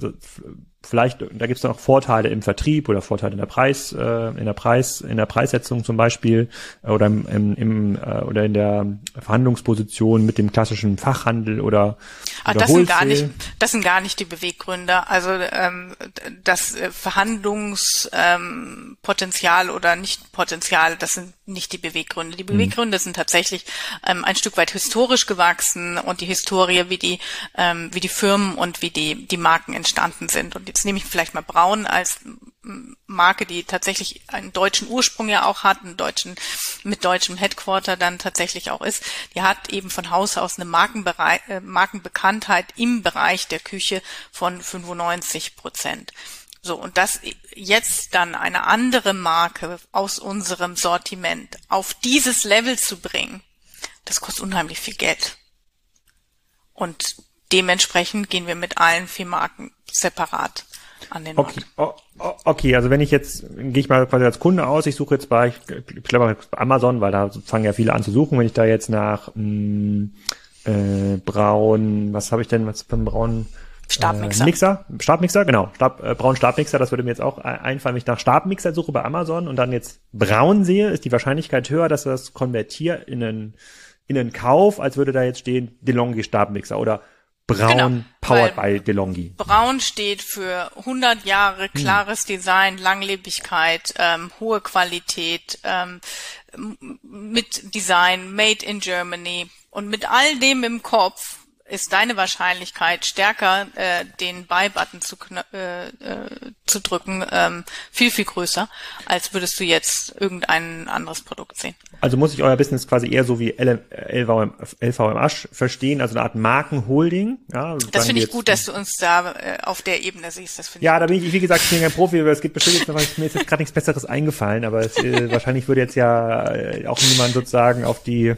vielleicht, da gibt es dann auch Vorteile im Vertrieb oder Vorteile in der Preis, äh, in der Preis, in der Preissetzung zum Beispiel äh, oder im, im, im äh, oder in der Verhandlungsposition mit dem klassischen Fachhandel oder, ah, oder das sind gar nicht, das sind gar nicht die Beweggründe. Also ähm, das äh, Verhandlungspotenzial ähm, oder nicht Potenzial, das sind nicht die Beweggründe. Die mhm. Beweggründe mhm. sind tatsächlich ähm, ein Stück weit historisch gewachsen und die Historie, wie die ähm, wie die Firmen und wie die die Marken entstanden sind und jetzt nehme ich vielleicht mal Braun als Marke, die tatsächlich einen deutschen Ursprung ja auch hat, einen deutschen, mit deutschem Headquarter dann tatsächlich auch ist, die hat eben von Haus aus eine Markenberei äh, Markenbekanntheit im Bereich der Küche von 95 Prozent. So, und das jetzt dann eine andere Marke aus unserem Sortiment auf dieses Level zu bringen, das kostet unheimlich viel Geld. Und dementsprechend gehen wir mit allen vier Marken separat an den okay. Markt. Okay, also wenn ich jetzt, gehe ich mal quasi als Kunde aus, ich suche jetzt bei, ich glaube bei Amazon, weil da fangen ja viele an zu suchen, wenn ich da jetzt nach mh, mm, äh, Braun, was habe ich denn, was beim Braun Stabmixer. Äh, Mixer, Stabmixer, genau. Stab, äh, braun Stabmixer, das würde mir jetzt auch einfallen, wenn ich nach Stabmixer suche bei Amazon und dann jetzt braun sehe, ist die Wahrscheinlichkeit höher, dass das konvertiert in einen, in einen Kauf, als würde da jetzt stehen DeLonghi Stabmixer oder Braun genau, powered by DeLonghi. Braun steht für 100 Jahre hm. klares hm. Design, Langlebigkeit, ähm, hohe Qualität, ähm, mit Design, made in Germany und mit all dem im Kopf ist deine Wahrscheinlichkeit stärker, äh, den Buy-Button zu, äh, äh, zu drücken, ähm, viel, viel größer, als würdest du jetzt irgendein anderes Produkt sehen. Also muss ich euer Business quasi eher so wie LVM, LVM Asch verstehen, also eine Art Markenholding. Ja, das finde ich gut, dass du uns da äh, auf der Ebene siehst. Das ja, da bin ich, wie gesagt, ich bin kein Profi, aber es gibt bestimmt jetzt noch, mir ist jetzt gerade nichts Besseres eingefallen, aber es, äh, wahrscheinlich würde jetzt ja äh, auch niemand sozusagen auf die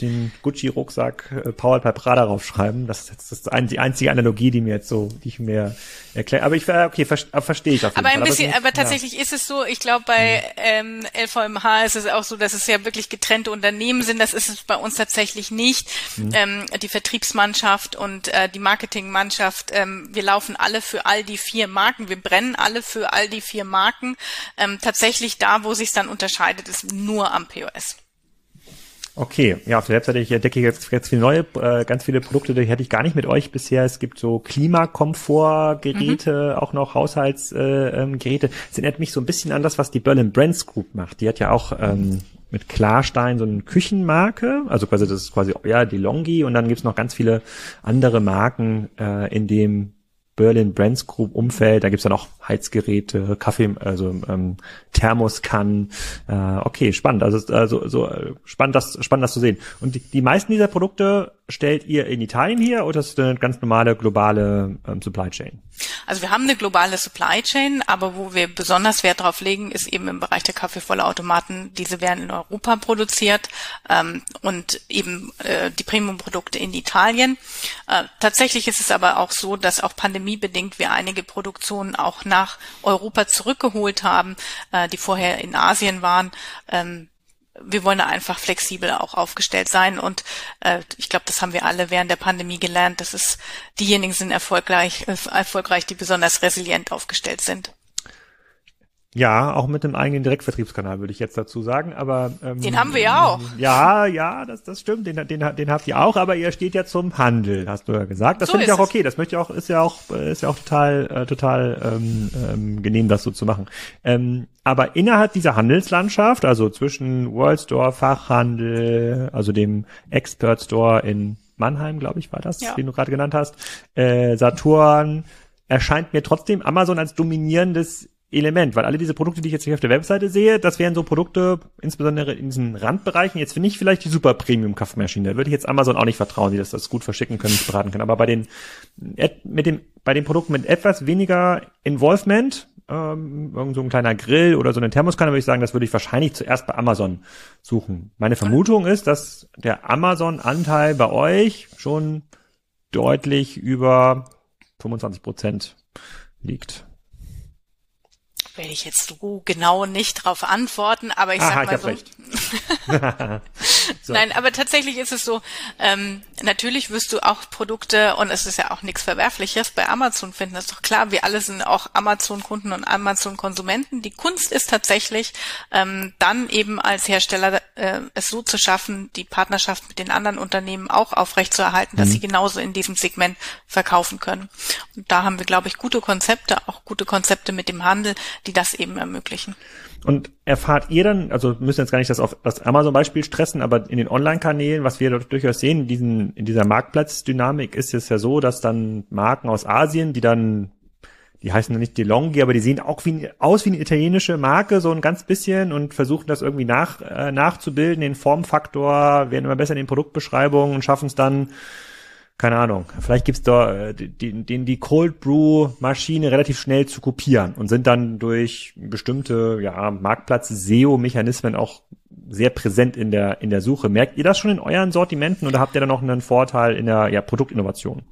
den Gucci-Rucksack äh, Powered by Prada draufschreiben. Das ist jetzt das ist die einzige Analogie, die mir jetzt so, die ich mir erkläre. Aber ich okay, ver verstehe ich auf jeden aber Fall. Ein bisschen, aber, aber tatsächlich ja. ist es so, ich glaube bei ähm, LVMH ist es auch so, dass es ja wirklich getrennte Unternehmen sind. Das ist es bei uns tatsächlich nicht. Mhm. Ähm, die Vertriebsmannschaft und äh, die Marketingmannschaft, ähm, wir laufen alle für all die vier Marken. Wir brennen alle für all die vier Marken. Ähm, tatsächlich da, wo sich dann unterscheidet, ist nur am POS. Okay, ja, auf der Webseite ich entdecke jetzt ganz viele neue, äh, ganz viele Produkte, die hätte ich gar nicht mit euch bisher. Es gibt so Klimakomfortgeräte, mhm. auch noch Haushaltsgeräte. Äh, ähm, Geräte. das erinnert mich so ein bisschen an das, was die Berlin Brands Group macht. Die hat ja auch ähm, mit Klarstein so eine Küchenmarke, also quasi das ist quasi ja die Longi und dann gibt's noch ganz viele andere Marken äh, in dem Berlin Brands Group Umfeld. Da gibt's dann auch Heizgeräte, Kaffee, also ähm, Thermoskannen. Äh, okay, spannend. Also, also so äh, spannend, das spannend, das zu sehen. Und die, die meisten dieser Produkte stellt ihr in Italien her oder ist das eine ganz normale globale ähm, Supply Chain? Also wir haben eine globale Supply Chain, aber wo wir besonders Wert drauf legen, ist eben im Bereich der Kaffeevollautomaten. Diese werden in Europa produziert ähm, und eben äh, die Premium-Produkte in Italien. Äh, tatsächlich ist es aber auch so, dass auch pandemiebedingt wir einige Produktionen auch nach Europa zurückgeholt haben, äh, die vorher in Asien waren. Ähm, wir wollen da einfach flexibel auch aufgestellt sein und äh, ich glaube, das haben wir alle während der Pandemie gelernt, dass es diejenigen sind erfolgreich, äh, erfolgreich, die besonders resilient aufgestellt sind. Ja, auch mit dem eigenen Direktvertriebskanal würde ich jetzt dazu sagen, aber ähm, den haben wir ja auch. Ja, ja, das, das stimmt, den, den, den habt ihr auch, aber ihr steht ja zum Handel, hast du ja gesagt. Das so finde ich auch okay. Das möchte ich auch, ist ja auch, ist ja auch total, äh, total ähm, ähm, genehm, das so zu machen. Ähm, aber innerhalb dieser Handelslandschaft, also zwischen World Store, Fachhandel, also dem Expert Store in Mannheim, glaube ich, war das, ja. den du gerade genannt hast, äh, Saturn, erscheint mir trotzdem Amazon als dominierendes Element, weil alle diese Produkte, die ich jetzt hier auf der Webseite sehe, das wären so Produkte, insbesondere in diesen Randbereichen, jetzt finde ich vielleicht die super Premium Kaffeemaschine, da würde ich jetzt Amazon auch nicht vertrauen, die das, das gut verschicken können, beraten können, aber bei den, mit dem, bei den Produkten mit etwas weniger Involvement, ähm, irgend so ein kleiner Grill oder so eine Thermoskanne, würde ich sagen, das würde ich wahrscheinlich zuerst bei Amazon suchen. Meine Vermutung ist, dass der Amazon-Anteil bei euch schon deutlich über 25 Prozent liegt werde ich jetzt so genau nicht drauf antworten, aber ich Aha, sag mal ich so. [LAUGHS] So. Nein, aber tatsächlich ist es so, ähm, natürlich wirst du auch Produkte, und es ist ja auch nichts Verwerfliches, bei Amazon finden. Das ist doch klar, wir alle sind auch Amazon-Kunden und Amazon-Konsumenten. Die Kunst ist tatsächlich, ähm, dann eben als Hersteller äh, es so zu schaffen, die Partnerschaft mit den anderen Unternehmen auch aufrechtzuerhalten, dass mhm. sie genauso in diesem Segment verkaufen können. Und da haben wir, glaube ich, gute Konzepte, auch gute Konzepte mit dem Handel, die das eben ermöglichen. Und erfahrt ihr dann, also müssen jetzt gar nicht das auf das Amazon-Beispiel stressen, aber in den Online-Kanälen, was wir dort durchaus sehen, in, diesen, in dieser Marktplatzdynamik ist es ja so, dass dann Marken aus Asien, die dann, die heißen dann nicht DeLonghi, aber die sehen auch wie, aus wie eine italienische Marke, so ein ganz bisschen und versuchen das irgendwie nach, äh, nachzubilden, den Formfaktor, werden immer besser in den Produktbeschreibungen und schaffen es dann, keine Ahnung, vielleicht gibt's da äh, den, den die Cold Brew Maschine relativ schnell zu kopieren und sind dann durch bestimmte ja Marktplatz SEO Mechanismen auch sehr präsent in der in der Suche. Merkt ihr das schon in euren Sortimenten oder habt ihr da noch einen Vorteil in der ja, Produktinnovation?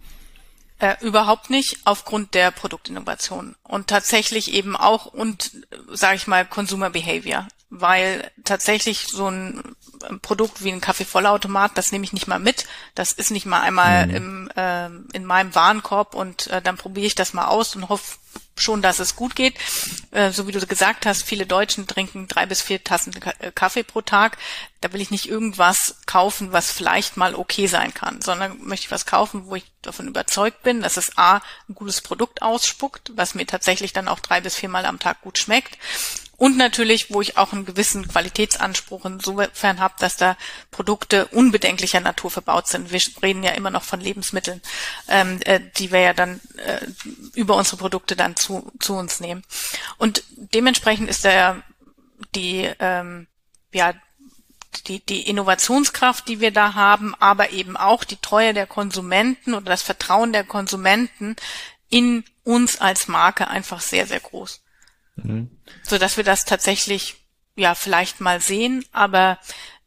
Äh, überhaupt nicht aufgrund der Produktinnovation und tatsächlich eben auch und sage ich mal Consumer Behavior, weil tatsächlich so ein Produkt wie ein Kaffeevollautomat, das nehme ich nicht mal mit. Das ist nicht mal einmal mhm. im, äh, in meinem Warenkorb und äh, dann probiere ich das mal aus und hoffe schon, dass es gut geht. Äh, so wie du gesagt hast, viele Deutschen trinken drei bis vier Tassen äh, Kaffee pro Tag. Da will ich nicht irgendwas kaufen, was vielleicht mal okay sein kann, sondern möchte ich was kaufen, wo ich davon überzeugt bin, dass es A, ein gutes Produkt ausspuckt, was mir tatsächlich dann auch drei bis viermal am Tag gut schmeckt und natürlich, wo ich auch einen gewissen Qualitätsanspruch insofern habe, dass da Produkte unbedenklicher Natur verbaut sind. Wir reden ja immer noch von Lebensmitteln, ähm, äh, die wir ja dann äh, über unsere Produkte dann zu, zu uns nehmen. Und dementsprechend ist der die ähm, ja die, die Innovationskraft, die wir da haben, aber eben auch die Treue der Konsumenten oder das Vertrauen der Konsumenten in uns als Marke einfach sehr, sehr groß. Mhm. So dass wir das tatsächlich ja vielleicht mal sehen, aber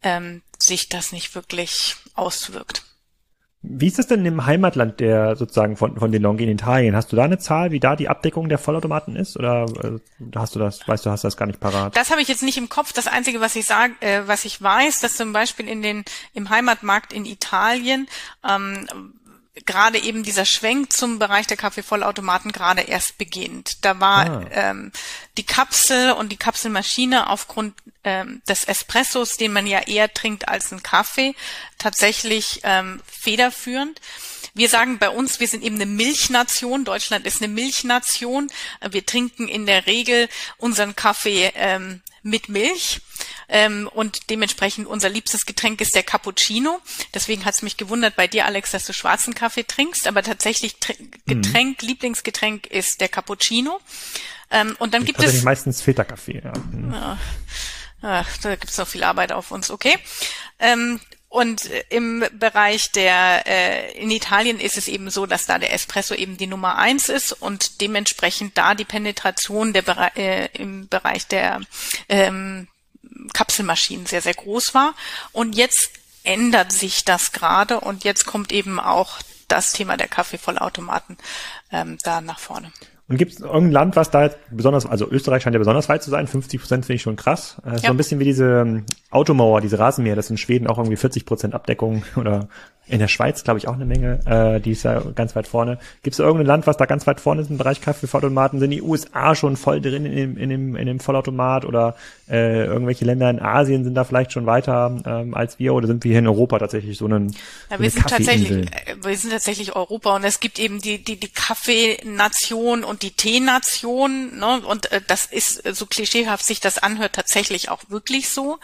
ähm, sich das nicht wirklich auswirkt. Wie ist das denn im Heimatland der sozusagen von, von den Longi in Italien? Hast du da eine Zahl, wie da die Abdeckung der Vollautomaten ist? Oder äh, hast du das, weißt du, hast das gar nicht parat? Das habe ich jetzt nicht im Kopf. Das Einzige, was ich sage, äh, was ich weiß, dass zum Beispiel in den, im Heimatmarkt in Italien ähm, gerade eben dieser Schwenk zum Bereich der Kaffeevollautomaten gerade erst beginnt. Da war ah. ähm, die Kapsel und die Kapselmaschine aufgrund ähm, des Espressos, den man ja eher trinkt als einen Kaffee, tatsächlich ähm, federführend. Wir sagen bei uns, wir sind eben eine Milchnation. Deutschland ist eine Milchnation. Wir trinken in der Regel unseren Kaffee ähm, mit Milch. Ähm, und dementsprechend unser liebstes Getränk ist der Cappuccino. Deswegen hat es mich gewundert bei dir, Alex, dass du schwarzen Kaffee trinkst. Aber tatsächlich mhm. Getränk, mhm. Lieblingsgetränk ist der Cappuccino. Ähm, und dann ich gibt es meistens Filterkaffee. Ja. Ja. Ach, da gibt es noch viel Arbeit auf uns. Okay. Ähm, und im Bereich der, äh, in Italien ist es eben so, dass da der Espresso eben die Nummer eins ist und dementsprechend da die Penetration der, äh, im Bereich der ähm, Kapselmaschinen sehr, sehr groß war. Und jetzt ändert sich das gerade und jetzt kommt eben auch das Thema der Kaffeevollautomaten ähm, da nach vorne. Und gibt es irgendein Land, was da jetzt besonders, also Österreich scheint ja besonders weit zu sein, 50 Prozent finde ich schon krass. Äh, ja. So ein bisschen wie diese ähm, Automauer, diese Rasenmäher, das in Schweden auch irgendwie 40 Prozent Abdeckung oder in der Schweiz, glaube ich, auch eine Menge. Äh, die ist ja ganz weit vorne. Gibt es irgendein Land, was da ganz weit vorne ist im Bereich Kaffeevollautomaten? Sind die USA schon voll drin in dem, in dem, in dem Vollautomat oder äh, irgendwelche Länder in Asien sind da vielleicht schon weiter ähm, als wir oder sind wir hier in Europa tatsächlich so einen ja, wir sind tatsächlich äh, wir sind tatsächlich Europa und es gibt eben die die die Kaffeenation und die Teenation ne? und äh, das ist so klischeehaft sich das anhört tatsächlich auch wirklich so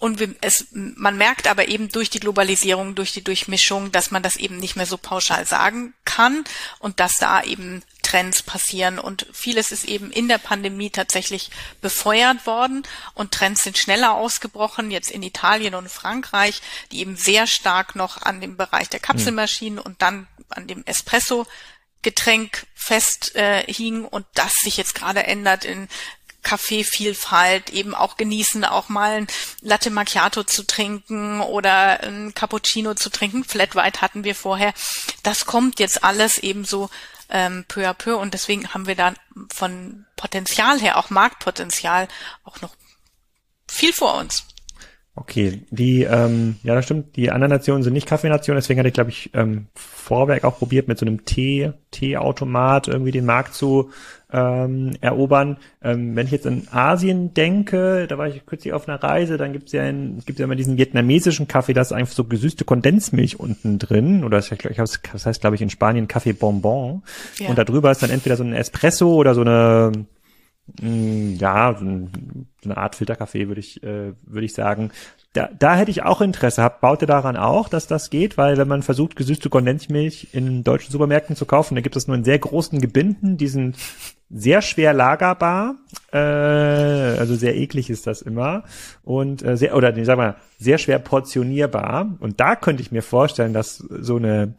und es, man merkt aber eben durch die Globalisierung, durch die Durchmischung, dass man das eben nicht mehr so pauschal sagen kann und dass da eben Trends passieren. Und vieles ist eben in der Pandemie tatsächlich befeuert worden und Trends sind schneller ausgebrochen, jetzt in Italien und Frankreich, die eben sehr stark noch an dem Bereich der Kapselmaschinen mhm. und dann an dem Espresso Getränk fest äh, hing und das sich jetzt gerade ändert in Kaffeevielfalt eben auch genießen, auch mal ein Latte Macchiato zu trinken oder ein Cappuccino zu trinken. Flat White hatten wir vorher. Das kommt jetzt alles eben so ähm, peu à peu und deswegen haben wir da von Potenzial her, auch Marktpotenzial, auch noch viel vor uns. Okay, die, ähm, ja, das stimmt, die anderen Nationen sind nicht Kaffeenationen, deswegen hatte ich, glaube ich, ähm, Vorwerk auch probiert, mit so einem Tee, Teeautomat irgendwie den Markt zu ähm, erobern. Ähm, wenn ich jetzt in Asien denke, da war ich kürzlich auf einer Reise, dann gibt's ja, ein, gibt ja immer diesen vietnamesischen Kaffee, da ist einfach so gesüßte Kondensmilch unten drin, oder das, das heißt, glaube ich, in Spanien Kaffee Bonbon. Ja. Und da drüber ist dann entweder so ein Espresso oder so eine ja, so eine Art Filterkaffee würde ich, äh, würde ich sagen. Da, da hätte ich auch Interesse. Baut ihr daran auch, dass das geht? Weil wenn man versucht, gesüßte Kondensmilch in deutschen Supermärkten zu kaufen, dann gibt es nur in sehr großen Gebinden, die sind sehr schwer lagerbar, äh, also sehr eklig ist das immer und äh, sehr oder nee, sag mal sehr schwer portionierbar und da könnte ich mir vorstellen, dass so eine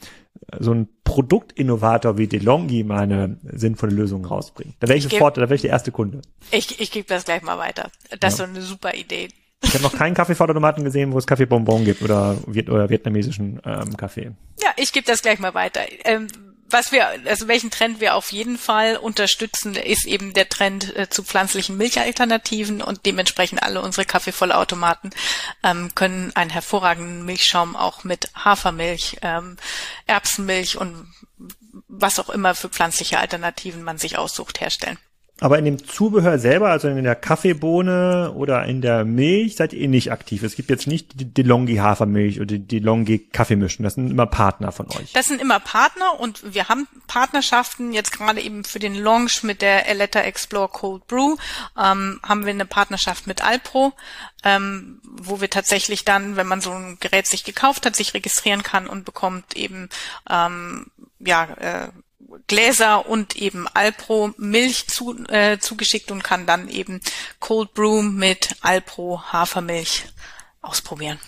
so ein Produktinnovator wie DeLonghi mal eine sinnvolle Lösung rausbringt. Da wäre ich, ich sofort, da wäre ich der erste Kunde. Ich, ich gebe das gleich mal weiter. Das ja. ist so eine super Idee. Ich habe noch keinen Kaffeeautomaten gesehen, wo es Kaffeebonbon gibt oder, oder vietnamesischen ähm, Kaffee. Ja, ich gebe das gleich mal weiter. Ähm, was wir, also welchen Trend wir auf jeden Fall unterstützen, ist eben der Trend äh, zu pflanzlichen Milchalternativen und dementsprechend alle unsere Kaffeevollautomaten ähm, können einen hervorragenden Milchschaum auch mit Hafermilch, ähm, Erbsenmilch und was auch immer für pflanzliche Alternativen man sich aussucht herstellen. Aber in dem Zubehör selber, also in der Kaffeebohne oder in der Milch, seid ihr nicht aktiv. Es gibt jetzt nicht die DeLonghi Hafermilch oder die DeLonghi Kaffeemischen. Das sind immer Partner von euch. Das sind immer Partner und wir haben Partnerschaften. Jetzt gerade eben für den Launch mit der Eletta Explore Cold Brew ähm, haben wir eine Partnerschaft mit Alpro, ähm, wo wir tatsächlich dann, wenn man so ein Gerät sich gekauft hat, sich registrieren kann und bekommt eben ähm, ja äh, Gläser und eben Alpro Milch zu, äh, zugeschickt und kann dann eben Cold Brew mit Alpro Hafermilch ausprobieren.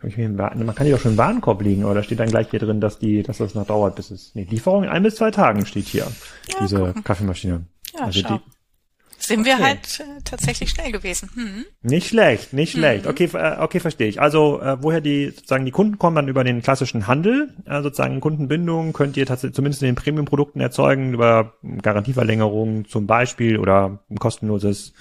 Man kann die doch schon im Warenkorb liegen, oder steht dann gleich hier drin, dass die, dass das noch dauert, bis es, nee, Lieferung in ein bis zwei Tagen steht hier, ja, diese gucken. Kaffeemaschine. Ja, also schau. die, sind wir halt äh, tatsächlich schnell gewesen. Hm. Nicht schlecht, nicht schlecht. Mhm. Okay, äh, okay, verstehe ich. Also äh, woher die sozusagen die Kunden kommen dann über den klassischen Handel, äh, sozusagen Kundenbindung könnt ihr tatsächlich zumindest in den Premium-Produkten erzeugen über Garantieverlängerung zum Beispiel oder ein kostenloses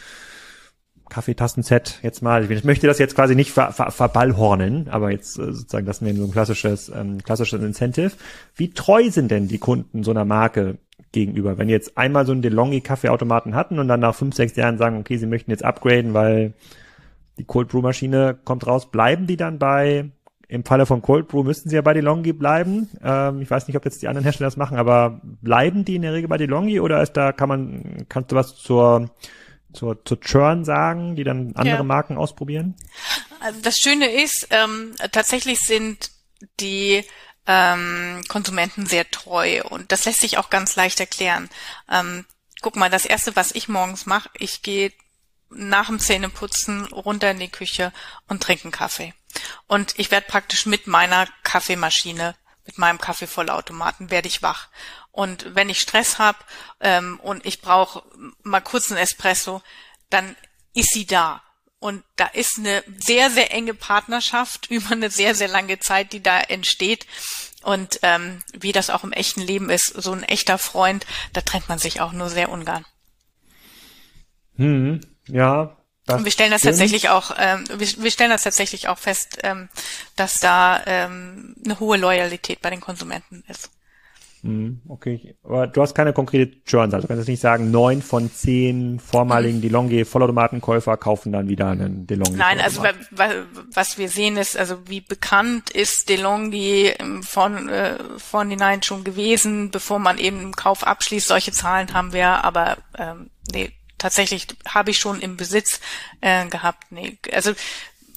Kaffeetastenset jetzt mal. Ich möchte das jetzt quasi nicht ver, ver, verballhornen, aber jetzt äh, sozusagen das wäre so ein klassisches ähm, klassisches Incentive. Wie treu sind denn die Kunden so einer Marke? Gegenüber. Wenn jetzt einmal so einen DeLonghi Kaffeeautomaten hatten und dann nach fünf, sechs Jahren sagen, okay, sie möchten jetzt upgraden, weil die Cold Brew Maschine kommt raus, bleiben die dann bei, im Falle von Cold Brew müssten sie ja bei DeLonghi bleiben. Ähm, ich weiß nicht, ob jetzt die anderen Hersteller das machen, aber bleiben die in der Regel bei DeLonghi oder ist da, kann man, kannst du was zur, zur, zur Churn sagen, die dann andere ja. Marken ausprobieren? Also das Schöne ist, ähm, tatsächlich sind die ähm, Konsumenten sehr treu und das lässt sich auch ganz leicht erklären. Ähm, guck mal, das erste, was ich morgens mache, ich gehe nach dem Zähneputzen runter in die Küche und trinke einen Kaffee. Und ich werde praktisch mit meiner Kaffeemaschine, mit meinem Kaffeevollautomaten, werde ich wach. Und wenn ich Stress habe ähm, und ich brauche mal kurz einen Espresso, dann ist sie da. Und da ist eine sehr, sehr enge Partnerschaft [LAUGHS] über eine sehr, sehr lange Zeit, die da entsteht. Und ähm, wie das auch im echten Leben ist, so ein echter Freund, da trennt man sich auch nur sehr ungern. Hm, ja. Und wir stellen das stimmt. tatsächlich auch, ähm, wir, wir, stellen das tatsächlich auch fest, ähm, dass da ähm, eine hohe Loyalität bei den Konsumenten ist. Hm, okay, aber du hast keine konkrete Churns, also du kannst jetzt nicht sagen, neun von zehn vormaligen mhm. DeLonghi Vollautomatenkäufer kaufen dann wieder einen DeLonghi. Nein, also was wir sehen ist, also wie bekannt ist DeLonghi von äh, vornherein schon gewesen, bevor man eben einen Kauf abschließt. Solche Zahlen haben wir, aber ähm, nee, tatsächlich habe ich schon im Besitz äh, gehabt. Nee, also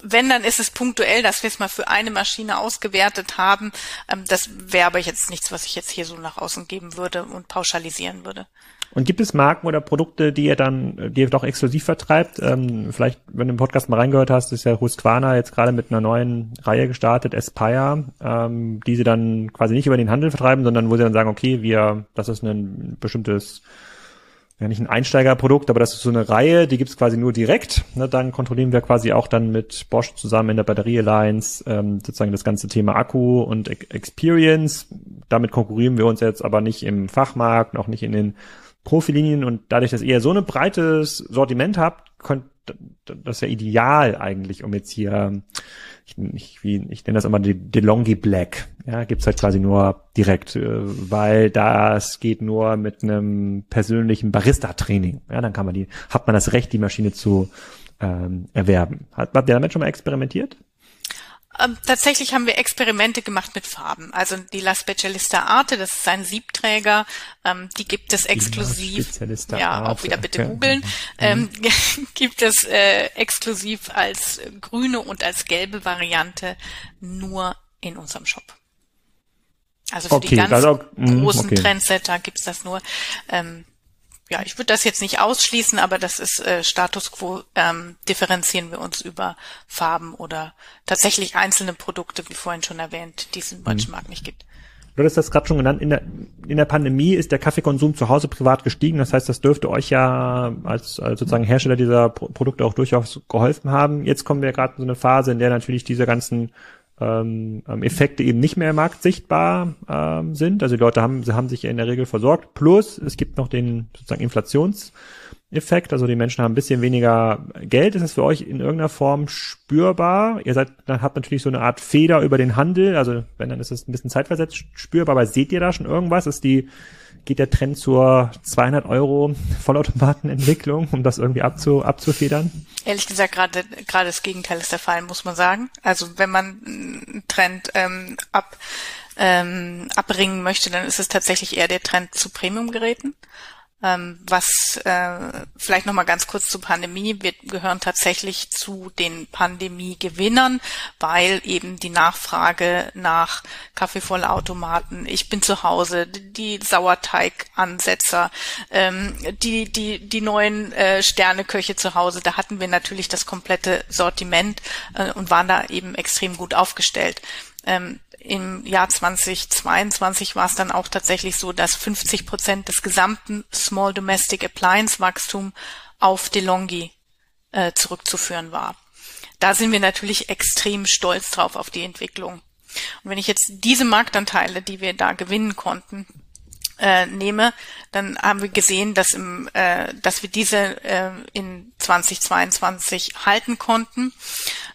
wenn, dann ist es punktuell, dass wir es mal für eine Maschine ausgewertet haben. Ähm, das wäre aber jetzt nichts, was ich jetzt hier so nach außen geben würde und pauschalisieren würde. Und gibt es Marken oder Produkte, die ihr dann, die ihr doch exklusiv vertreibt? Ähm, vielleicht, wenn du im Podcast mal reingehört hast, ist ja Husqvarna jetzt gerade mit einer neuen Reihe gestartet, Aspire, ähm, die sie dann quasi nicht über den Handel vertreiben, sondern wo sie dann sagen, okay, wir, das ist ein bestimmtes ja nicht ein Einsteigerprodukt, aber das ist so eine Reihe, die gibt's quasi nur direkt. Ne, dann kontrollieren wir quasi auch dann mit Bosch zusammen in der Batterie Alliance ähm, sozusagen das ganze Thema Akku und e Experience. Damit konkurrieren wir uns jetzt aber nicht im Fachmarkt, noch nicht in den Profilinien und dadurch, dass ihr so ein breites Sortiment habt, könnt das ist ja ideal eigentlich, um jetzt hier, ich, ich, wie, ich nenne das immer die DeLonghi Black. Ja, gibt's halt quasi nur direkt, äh, weil das geht nur mit einem persönlichen Barista-Training. Ja, dann kann man die, hat man das Recht, die Maschine zu ähm, erwerben. Hat, habt ihr damit schon mal experimentiert? Ähm, tatsächlich haben wir Experimente gemacht mit Farben. Also die La Specialista Arte, das ist ein Siebträger, ähm, die gibt es exklusiv. Ja, Arte. auch wieder bitte googeln. Mhm. Ähm, [LAUGHS] gibt es äh, exklusiv als grüne und als gelbe Variante nur in unserem Shop. Also für okay, die ganz also, großen okay. Trendsetter gibt's das nur. Ähm, ja, ich würde das jetzt nicht ausschließen, aber das ist äh, Status quo. Ähm, differenzieren wir uns über Farben oder tatsächlich einzelne Produkte, wie vorhin schon erwähnt, die es im deutschen. Markt nicht gibt. Du hast das gerade schon genannt. In der, in der Pandemie ist der Kaffeekonsum zu Hause privat gestiegen. Das heißt, das dürfte euch ja als, als sozusagen Hersteller dieser Produkte auch durchaus geholfen haben. Jetzt kommen wir gerade in so eine Phase, in der natürlich diese ganzen ähm, ähm, Effekte eben nicht mehr im Markt sichtbar ähm, sind. Also die Leute haben, sie haben sich in der Regel versorgt. Plus es gibt noch den sozusagen Inflationseffekt. Also die Menschen haben ein bisschen weniger Geld. Ist das für euch in irgendeiner Form spürbar? Ihr seid, dann habt natürlich so eine Art Feder über den Handel. Also wenn dann ist es ein bisschen zeitversetzt spürbar. Aber seht ihr da schon irgendwas? Ist die geht der Trend zur 200 Euro Vollautomatenentwicklung, um das irgendwie abzu, abzufedern? Ehrlich gesagt, gerade gerade das Gegenteil ist der Fall, muss man sagen. Also wenn man einen Trend ähm, ab ähm, abbringen möchte, dann ist es tatsächlich eher der Trend zu Premium-Geräten. Ähm, was äh, vielleicht noch mal ganz kurz zur Pandemie. Wir gehören tatsächlich zu den Pandemie-Gewinnern, weil eben die Nachfrage nach Kaffeevollautomaten, ich bin zu Hause, die Sauerteigansetzer, ähm, die die die neuen äh, Sterneköche zu Hause, da hatten wir natürlich das komplette Sortiment äh, und waren da eben extrem gut aufgestellt. Ähm, im Jahr 2022 war es dann auch tatsächlich so, dass 50 Prozent des gesamten Small Domestic Appliance Wachstum auf DeLonghi äh, zurückzuführen war. Da sind wir natürlich extrem stolz drauf auf die Entwicklung. Und wenn ich jetzt diese Marktanteile, die wir da gewinnen konnten, äh, nehme, dann haben wir gesehen, dass, im, äh, dass wir diese äh, in 2022 halten konnten,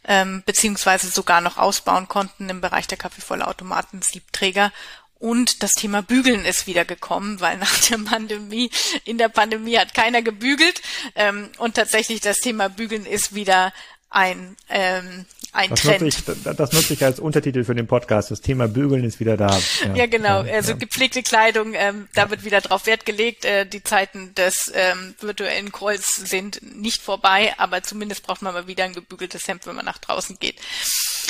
ähm, beziehungsweise sogar noch ausbauen konnten im Bereich der Kaffeevollautomaten, Siebträger und das Thema Bügeln ist wieder gekommen, weil nach der Pandemie, in der Pandemie hat keiner gebügelt. Ähm, und tatsächlich das Thema Bügeln ist wieder ein, ähm, ein das Trend. Nutze ich, das nutze ich als Untertitel für den Podcast. Das Thema Bügeln ist wieder da. Ja, ja genau. Ja, also ja. gepflegte Kleidung, ähm, da wird wieder drauf Wert gelegt. Äh, die Zeiten des ähm, virtuellen Calls sind nicht vorbei, aber zumindest braucht man mal wieder ein gebügeltes Hemd, wenn man nach draußen geht.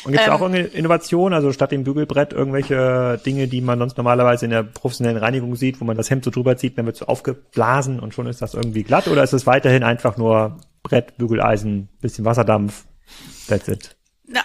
Und gibt es ähm, auch irgendeine Innovation, also statt dem Bügelbrett irgendwelche Dinge, die man sonst normalerweise in der professionellen Reinigung sieht, wo man das Hemd so drüber zieht, dann wird so aufgeblasen und schon ist das irgendwie glatt? Oder ist es weiterhin einfach nur Brett, Bügeleisen, bisschen Wasserdampf, that's it?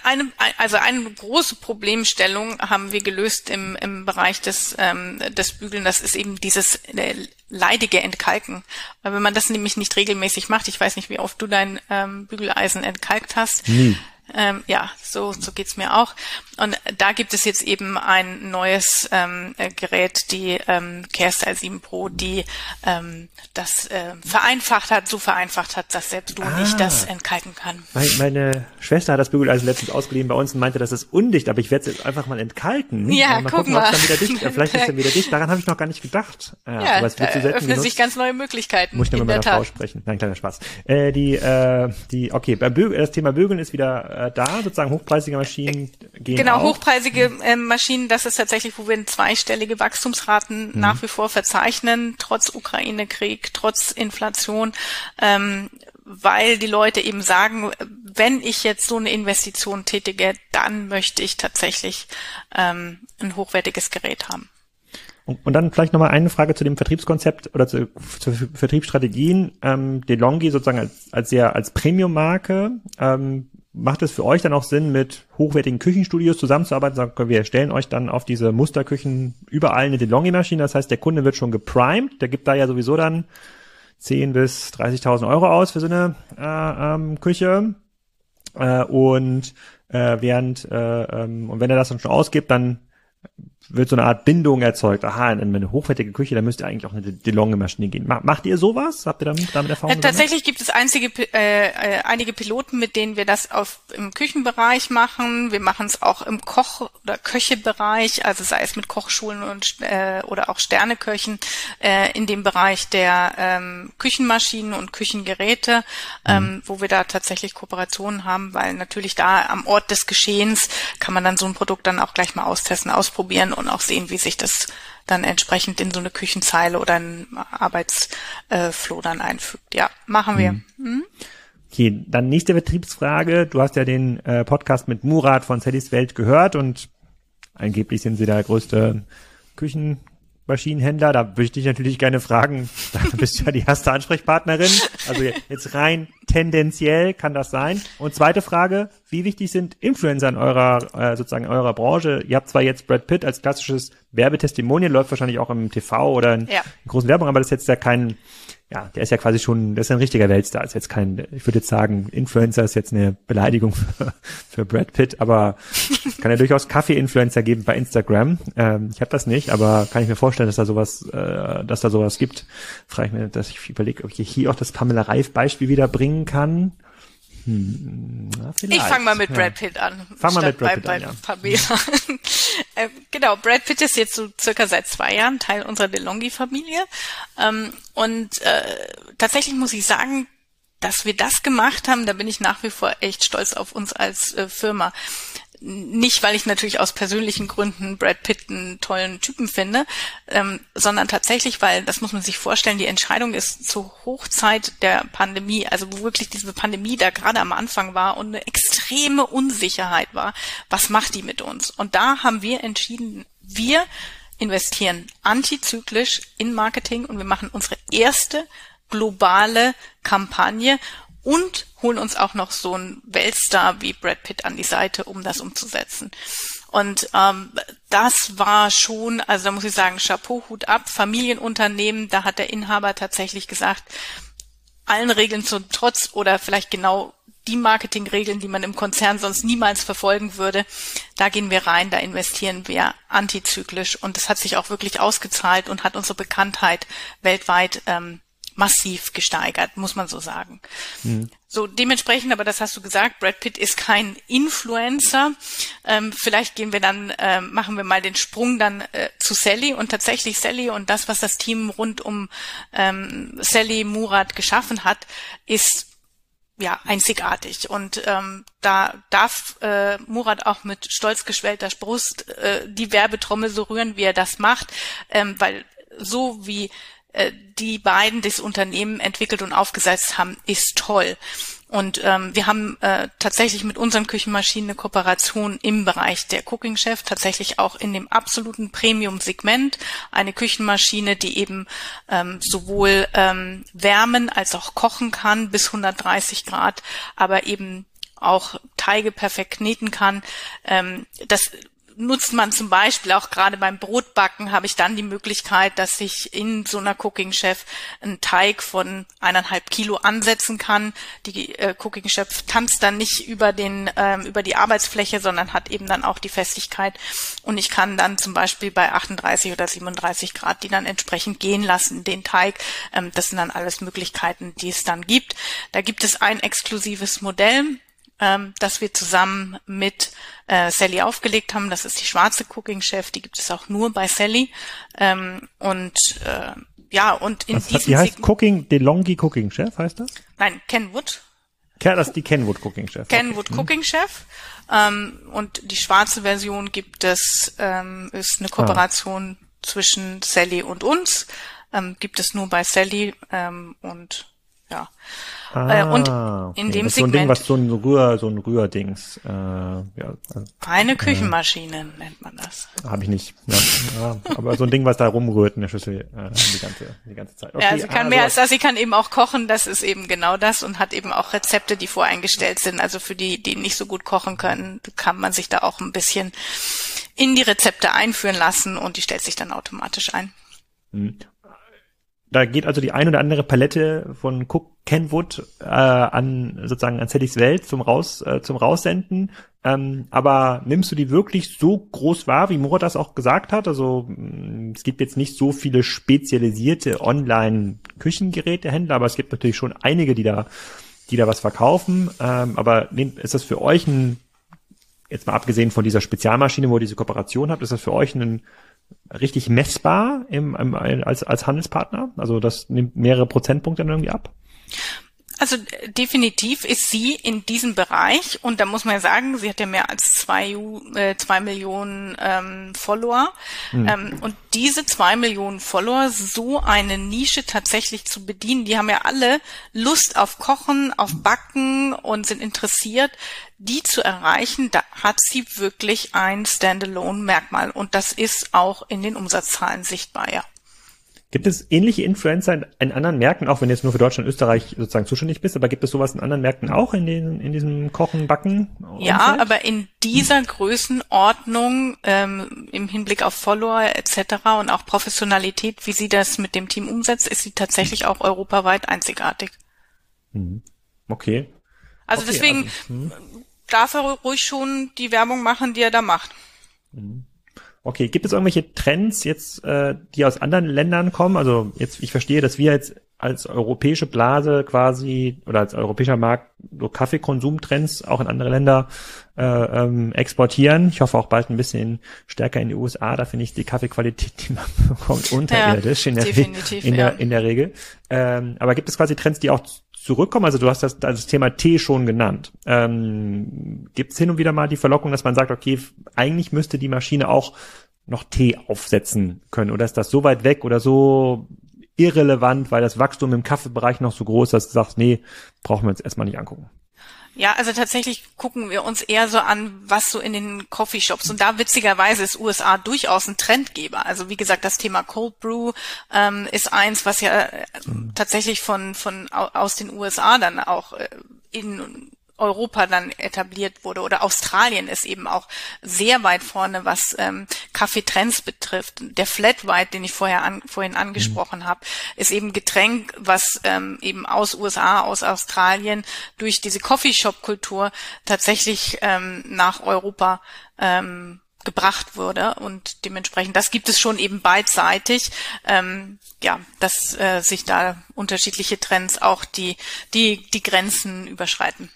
Eine, also eine große Problemstellung haben wir gelöst im, im Bereich des, ähm, des Bügeln. Das ist eben dieses äh, leidige Entkalken. Weil wenn man das nämlich nicht regelmäßig macht, ich weiß nicht, wie oft du dein ähm, Bügeleisen entkalkt hast. Nie. Ähm, ja, so, so geht's mir auch. Und da gibt es jetzt eben ein neues ähm, äh, Gerät, die ähm, CareStyle 7 Pro, die ähm, das äh, vereinfacht hat, so vereinfacht hat, dass selbst du ah, nicht das entkalken kann. Meine Schwester hat das Bügeleisen letztens ausgeliehen bei uns und meinte, das ist undicht, aber ich werde es jetzt einfach mal entkalken. Ja, mal guck gucken, mal. Dann wieder dicht, äh, vielleicht ist er wieder dicht. Daran habe ich noch gar nicht gedacht. Ja, ja aber es wird da öffnen genutzt. sich ganz neue Möglichkeiten. Muss ich noch mit meiner Frau sprechen. Nein, kleiner Spaß. Äh, die, äh, die, okay, Bügel, das Thema Bügeln ist wieder äh, da, sozusagen hochpreisige Maschinen gehen Genau, auch. hochpreisige äh, Maschinen, das ist tatsächlich, wo wir zweistellige Wachstumsraten mhm. nach wie vor verzeichnen, trotz Ukraine-Krieg, trotz Inflation, ähm, weil die Leute eben sagen, wenn ich jetzt so eine Investition tätige, dann möchte ich tatsächlich ähm, ein hochwertiges Gerät haben. Und dann vielleicht nochmal eine Frage zu dem Vertriebskonzept oder zu, zu Vertriebsstrategien. Ähm, DeLonghi sozusagen als, als sehr als Premium-Marke. Ähm, macht es für euch dann auch Sinn, mit hochwertigen Küchenstudios zusammenzuarbeiten? Sagen, wir stellen euch dann auf diese Musterküchen überall eine DeLonghi-Maschine. Das heißt, der Kunde wird schon geprimed. Der gibt da ja sowieso dann 10 bis 30.000 Euro aus für so eine äh, ähm, Küche. Äh, und äh, während äh, ähm, und wenn er das dann schon ausgibt, dann wird so eine Art Bindung erzeugt. Aha, in eine hochwertige Küche, da müsste eigentlich auch eine DeLonghi-Maschine gehen. Macht ihr sowas? Habt ihr damit, damit Erfahrung? Ja, tatsächlich gibt es einzige, äh, äh, einige Piloten, mit denen wir das auf, im Küchenbereich machen. Wir machen es auch im Koch- oder Köchebereich, also sei es mit Kochschulen und äh, oder auch Sterneköchen äh, in dem Bereich der ähm, Küchenmaschinen und Küchengeräte, ähm, mhm. wo wir da tatsächlich Kooperationen haben, weil natürlich da am Ort des Geschehens kann man dann so ein Produkt dann auch gleich mal austesten, ausprobieren und auch sehen, wie sich das dann entsprechend in so eine Küchenzeile oder ein Arbeitsflow dann einfügt. Ja, machen wir. Mhm. Mhm. Okay, dann nächste Betriebsfrage. Du hast ja den äh, Podcast mit Murat von Sallys Welt gehört und angeblich sind sie der größte Küchen Maschinenhändler, da würde ich dich natürlich gerne fragen, [LAUGHS] da bist du ja die erste Ansprechpartnerin. Also jetzt rein tendenziell kann das sein. Und zweite Frage, wie wichtig sind Influencer in eurer, äh, sozusagen in eurer Branche? Ihr habt zwar jetzt Brad Pitt als klassisches Werbetestimonial, läuft wahrscheinlich auch im TV oder in, ja. in großen Werbung, aber das ist jetzt ja kein ja, der ist ja quasi schon, das ist ein richtiger Weltstar. Ist jetzt kein, ich würde jetzt sagen, Influencer ist jetzt eine Beleidigung für, für Brad Pitt, aber es kann ja durchaus Kaffee-Influencer geben bei Instagram. Ähm, ich habe das nicht, aber kann ich mir vorstellen, dass da sowas, äh, dass da sowas gibt. Frage ich mir, dass ich überlege, ob ich hier auch das Pamela Reif-Beispiel wieder bringen kann. Hm, na, ich fange mal mit Brad Pitt an. Fang mal mit Brad Pitt bei, an, ja. Pamela. Äh, genau, Brad Pitt ist jetzt so circa seit zwei Jahren Teil unserer DeLonghi-Familie. Ähm, und äh, tatsächlich muss ich sagen, dass wir das gemacht haben, da bin ich nach wie vor echt stolz auf uns als äh, Firma nicht, weil ich natürlich aus persönlichen Gründen Brad Pitt einen tollen Typen finde, ähm, sondern tatsächlich, weil, das muss man sich vorstellen, die Entscheidung ist zur Hochzeit der Pandemie, also wo wirklich diese Pandemie da gerade am Anfang war und eine extreme Unsicherheit war, was macht die mit uns? Und da haben wir entschieden, wir investieren antizyklisch in Marketing und wir machen unsere erste globale Kampagne und holen uns auch noch so einen Weltstar wie Brad Pitt an die Seite, um das umzusetzen. Und ähm, das war schon, also da muss ich sagen, Chapeau, Hut ab, Familienunternehmen, da hat der Inhaber tatsächlich gesagt, allen Regeln zum Trotz oder vielleicht genau die Marketingregeln, die man im Konzern sonst niemals verfolgen würde, da gehen wir rein, da investieren wir antizyklisch und das hat sich auch wirklich ausgezahlt und hat unsere Bekanntheit weltweit ähm, massiv gesteigert, muss man so sagen. Mhm. So dementsprechend, aber das hast du gesagt, Brad Pitt ist kein Influencer. Ähm, vielleicht gehen wir dann, äh, machen wir mal den Sprung dann äh, zu Sally und tatsächlich Sally und das, was das Team rund um ähm, Sally Murat geschaffen hat, ist ja einzigartig und ähm, da darf äh, Murat auch mit stolz geschwellter Brust äh, die Werbetrommel so rühren, wie er das macht, ähm, weil so wie die beiden das Unternehmen entwickelt und aufgesetzt haben, ist toll. Und ähm, wir haben äh, tatsächlich mit unseren Küchenmaschinen eine Kooperation im Bereich der Cooking Chef, tatsächlich auch in dem absoluten Premium-Segment. Eine Küchenmaschine, die eben ähm, sowohl ähm, wärmen als auch kochen kann bis 130 Grad, aber eben auch Teige perfekt kneten kann. Ähm, das nutzt man zum Beispiel auch gerade beim Brotbacken habe ich dann die Möglichkeit, dass ich in so einer Cooking Chef einen Teig von eineinhalb Kilo ansetzen kann. Die äh, Cooking Chef tanzt dann nicht über den ähm, über die Arbeitsfläche, sondern hat eben dann auch die Festigkeit und ich kann dann zum Beispiel bei 38 oder 37 Grad die dann entsprechend gehen lassen, den Teig. Ähm, das sind dann alles Möglichkeiten, die es dann gibt. Da gibt es ein exklusives Modell, ähm, das wir zusammen mit äh, Sally aufgelegt haben. Das ist die schwarze Cooking Chef, die gibt es auch nur bei Sally. Ähm, und äh, ja, und in Was, diesem Die heißt Cooking, DeLonghi Cooking Chef, heißt das? Nein, Kenwood. Ja, das ist die Kenwood Cooking Chef. Kenwood okay. Cooking Chef. Ähm, und die schwarze Version gibt es, ähm, ist eine Kooperation ah. zwischen Sally und uns. Ähm, gibt es nur bei Sally ähm, und ja. Ah, äh, und okay. in dem das ist Segment. So ein Ding, was so ein Rühr, so ein Rührdings. Äh, ja, also, Eine Küchenmaschine äh, nennt man das. Habe ich nicht. Ja, ja, aber so ein Ding, was da rumrührt in der Schüssel äh, die ganze, die ganze Zeit. Okay, ja, sie kann ah, mehr als das. Sie kann eben auch kochen. Das ist eben genau das und hat eben auch Rezepte, die voreingestellt sind. Also für die, die nicht so gut kochen können, kann man sich da auch ein bisschen in die Rezepte einführen lassen und die stellt sich dann automatisch ein. Da geht also die ein oder andere Palette von Cook Kenwood äh, an sozusagen an Sallys Welt zum raus äh, zum raussenden. Ähm, aber nimmst du die wirklich so groß wahr, wie Moritz das auch gesagt hat? Also mm, es gibt jetzt nicht so viele spezialisierte Online-Küchengerätehändler, aber es gibt natürlich schon einige, die da, die da was verkaufen. Ähm, aber ist das für euch ein, jetzt mal abgesehen von dieser Spezialmaschine, wo ihr diese Kooperation habt, ist das für euch ein richtig messbar im, im, als, als Handelspartner? Also das nimmt mehrere Prozentpunkte irgendwie ab? Also definitiv ist sie in diesem Bereich und da muss man ja sagen, sie hat ja mehr als zwei, äh, zwei Millionen ähm, Follower mhm. ähm, und diese zwei Millionen Follower so eine Nische tatsächlich zu bedienen, die haben ja alle Lust auf Kochen, auf Backen und sind interessiert, die zu erreichen, da hat sie wirklich ein Standalone-Merkmal und das ist auch in den Umsatzzahlen sichtbar, ja. Gibt es ähnliche Influencer in, in, anderen Märkten, auch wenn du jetzt nur für Deutschland und Österreich sozusagen zuständig bist, aber gibt es sowas in anderen Märkten auch in, den, in diesem Kochen, Backen? Ja, aber in dieser Größenordnung ähm, im Hinblick auf Follower etc. und auch Professionalität, wie sie das mit dem Team umsetzt, ist sie tatsächlich auch europaweit einzigartig. Mhm. Okay. Also okay, deswegen also, hm. darf er ruhig schon die Werbung machen, die er da macht. Mhm. Okay, gibt es irgendwelche Trends jetzt, äh, die aus anderen Ländern kommen? Also jetzt, ich verstehe, dass wir jetzt als europäische Blase quasi oder als europäischer Markt so Kaffeekonsumtrends auch in andere Länder äh, ähm, exportieren. Ich hoffe auch bald ein bisschen stärker in die USA. Da finde ich die Kaffeequalität, die man bekommt, unterirdisch ja, in, der, in, der, in der Regel. Ähm, aber gibt es quasi Trends, die auch zurückkommen? Also du hast das, das Thema Tee schon genannt. Ähm, Gibt es hin und wieder mal die Verlockung, dass man sagt, okay, eigentlich müsste die Maschine auch noch Tee aufsetzen können? Oder ist das so weit weg oder so irrelevant, weil das Wachstum im Kaffeebereich noch so groß ist, dass du sagst, nee, brauchen wir uns erstmal nicht angucken? Ja, also tatsächlich gucken wir uns eher so an, was so in den Coffeeshops und da witzigerweise ist USA durchaus ein Trendgeber. Also wie gesagt, das Thema Cold Brew ähm, ist eins, was ja äh, mhm. tatsächlich von von aus den USA dann auch äh, in Europa dann etabliert wurde oder Australien ist eben auch sehr weit vorne, was ähm, Kaffeetrends betrifft. Der Flat White, den ich vorher an, vorhin angesprochen mhm. habe, ist eben Getränk, was ähm, eben aus USA, aus Australien durch diese Coffeeshop-Kultur tatsächlich ähm, nach Europa ähm, gebracht wurde und dementsprechend das gibt es schon eben beidseitig ähm, ja dass äh, sich da unterschiedliche Trends auch die die die Grenzen überschreiten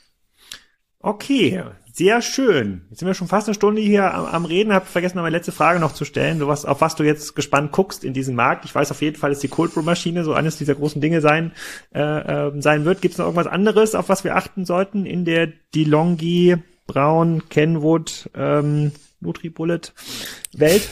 Okay, sehr schön. Jetzt sind wir schon fast eine Stunde hier am, am Reden. Hab vergessen, meine letzte Frage noch zu stellen. Du was, auf was du jetzt gespannt guckst in diesem Markt. Ich weiß auf jeden Fall, dass die Cold Brew Maschine so eines dieser großen Dinge sein äh, äh, sein wird. Gibt es noch irgendwas anderes, auf was wir achten sollten in der DeLonghi Braun Kenwood ähm, NutriBullet Welt?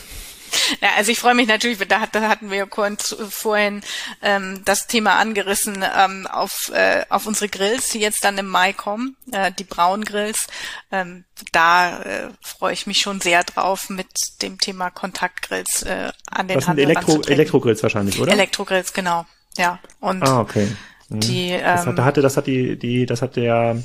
[LAUGHS] Ja, also ich freue mich natürlich, da, da hatten wir ja kurz vorhin ähm, das Thema angerissen ähm, auf, äh, auf unsere Grills, die jetzt dann im Mai kommen, äh, die braunen Grills. Ähm, da äh, freue ich mich schon sehr drauf, mit dem Thema Kontaktgrills äh, an den Das sind Elektro Elektrogrills wahrscheinlich, oder? Elektrogrills, genau. Ja. Und ah, okay. Mhm. Die, ähm, das hat, da hatte, das hat die, die, das hat der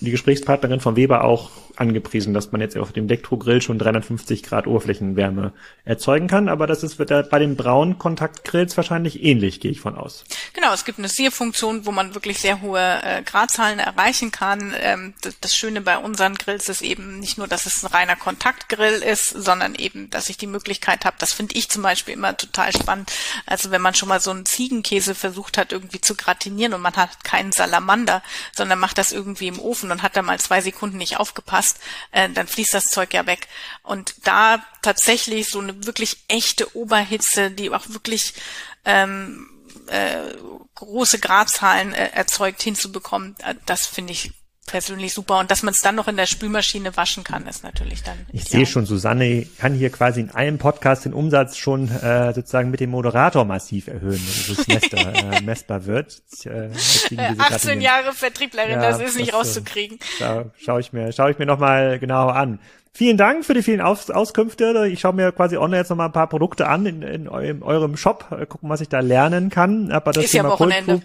die Gesprächspartnerin von Weber auch angepriesen, dass man jetzt auf dem Elektrogrill schon 350 Grad Oberflächenwärme erzeugen kann, aber das ist wird bei den braunen Kontaktgrills wahrscheinlich ähnlich, gehe ich von aus. Genau, es gibt eine Searfunktion, wo man wirklich sehr hohe äh, Gradzahlen erreichen kann. Ähm, das, das, Schöne bei unseren Grills ist eben nicht nur, dass es ein reiner Kontaktgrill ist, sondern eben, dass ich die Möglichkeit habe, das finde ich zum Beispiel immer total spannend, also wenn man schon mal so einen Ziegenkäse versucht hat, irgendwie zu gratinieren und man hat keinen Salamander, sondern macht das irgendwie im Ofen und hat da mal zwei Sekunden nicht aufgepasst, hast, äh, dann fließt das Zeug ja weg. Und da tatsächlich so eine wirklich echte Oberhitze, die auch wirklich ähm, äh, große Gradzahlen äh, erzeugt, hinzubekommen, äh, das finde ich persönlich super. Und dass man es dann noch in der Spülmaschine waschen kann, ist natürlich dann. Ich sehe schon, Susanne kann hier quasi in einem Podcast den Umsatz schon äh, sozusagen mit dem Moderator massiv erhöhen, wenn es [LAUGHS] messbar, äh, messbar wird. Äh, 18 Jahre Vertrieblerin, ja, das ist nicht das, äh, rauszukriegen. Schaue ich mir, schaue ich mir nochmal genau an. Vielen Dank für die vielen Aus Auskünfte. Ich schaue mir quasi online jetzt noch mal ein paar Produkte an in, in, eurem Shop, äh, gucken, was ich da lernen kann. Aber das ist Thema ja Wochenende.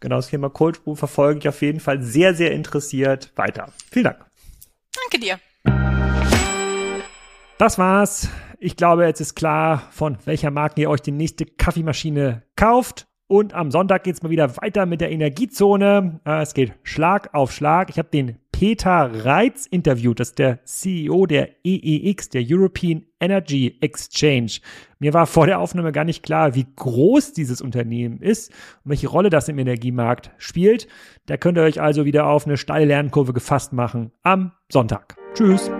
Genau, das Thema Cold Brew verfolge ich auf jeden Fall sehr, sehr interessiert weiter. Vielen Dank. Danke dir. Das war's. Ich glaube, jetzt ist klar, von welcher Marke ihr euch die nächste Kaffeemaschine kauft. Und am Sonntag geht's mal wieder weiter mit der Energiezone. Äh, es geht Schlag auf Schlag. Ich habe den Peter Reitz interviewt. Das ist der CEO der EEX, der European Energy Exchange. Mir war vor der Aufnahme gar nicht klar, wie groß dieses Unternehmen ist und welche Rolle das im Energiemarkt spielt. Da könnt ihr euch also wieder auf eine steile Lernkurve gefasst machen am Sonntag. Tschüss.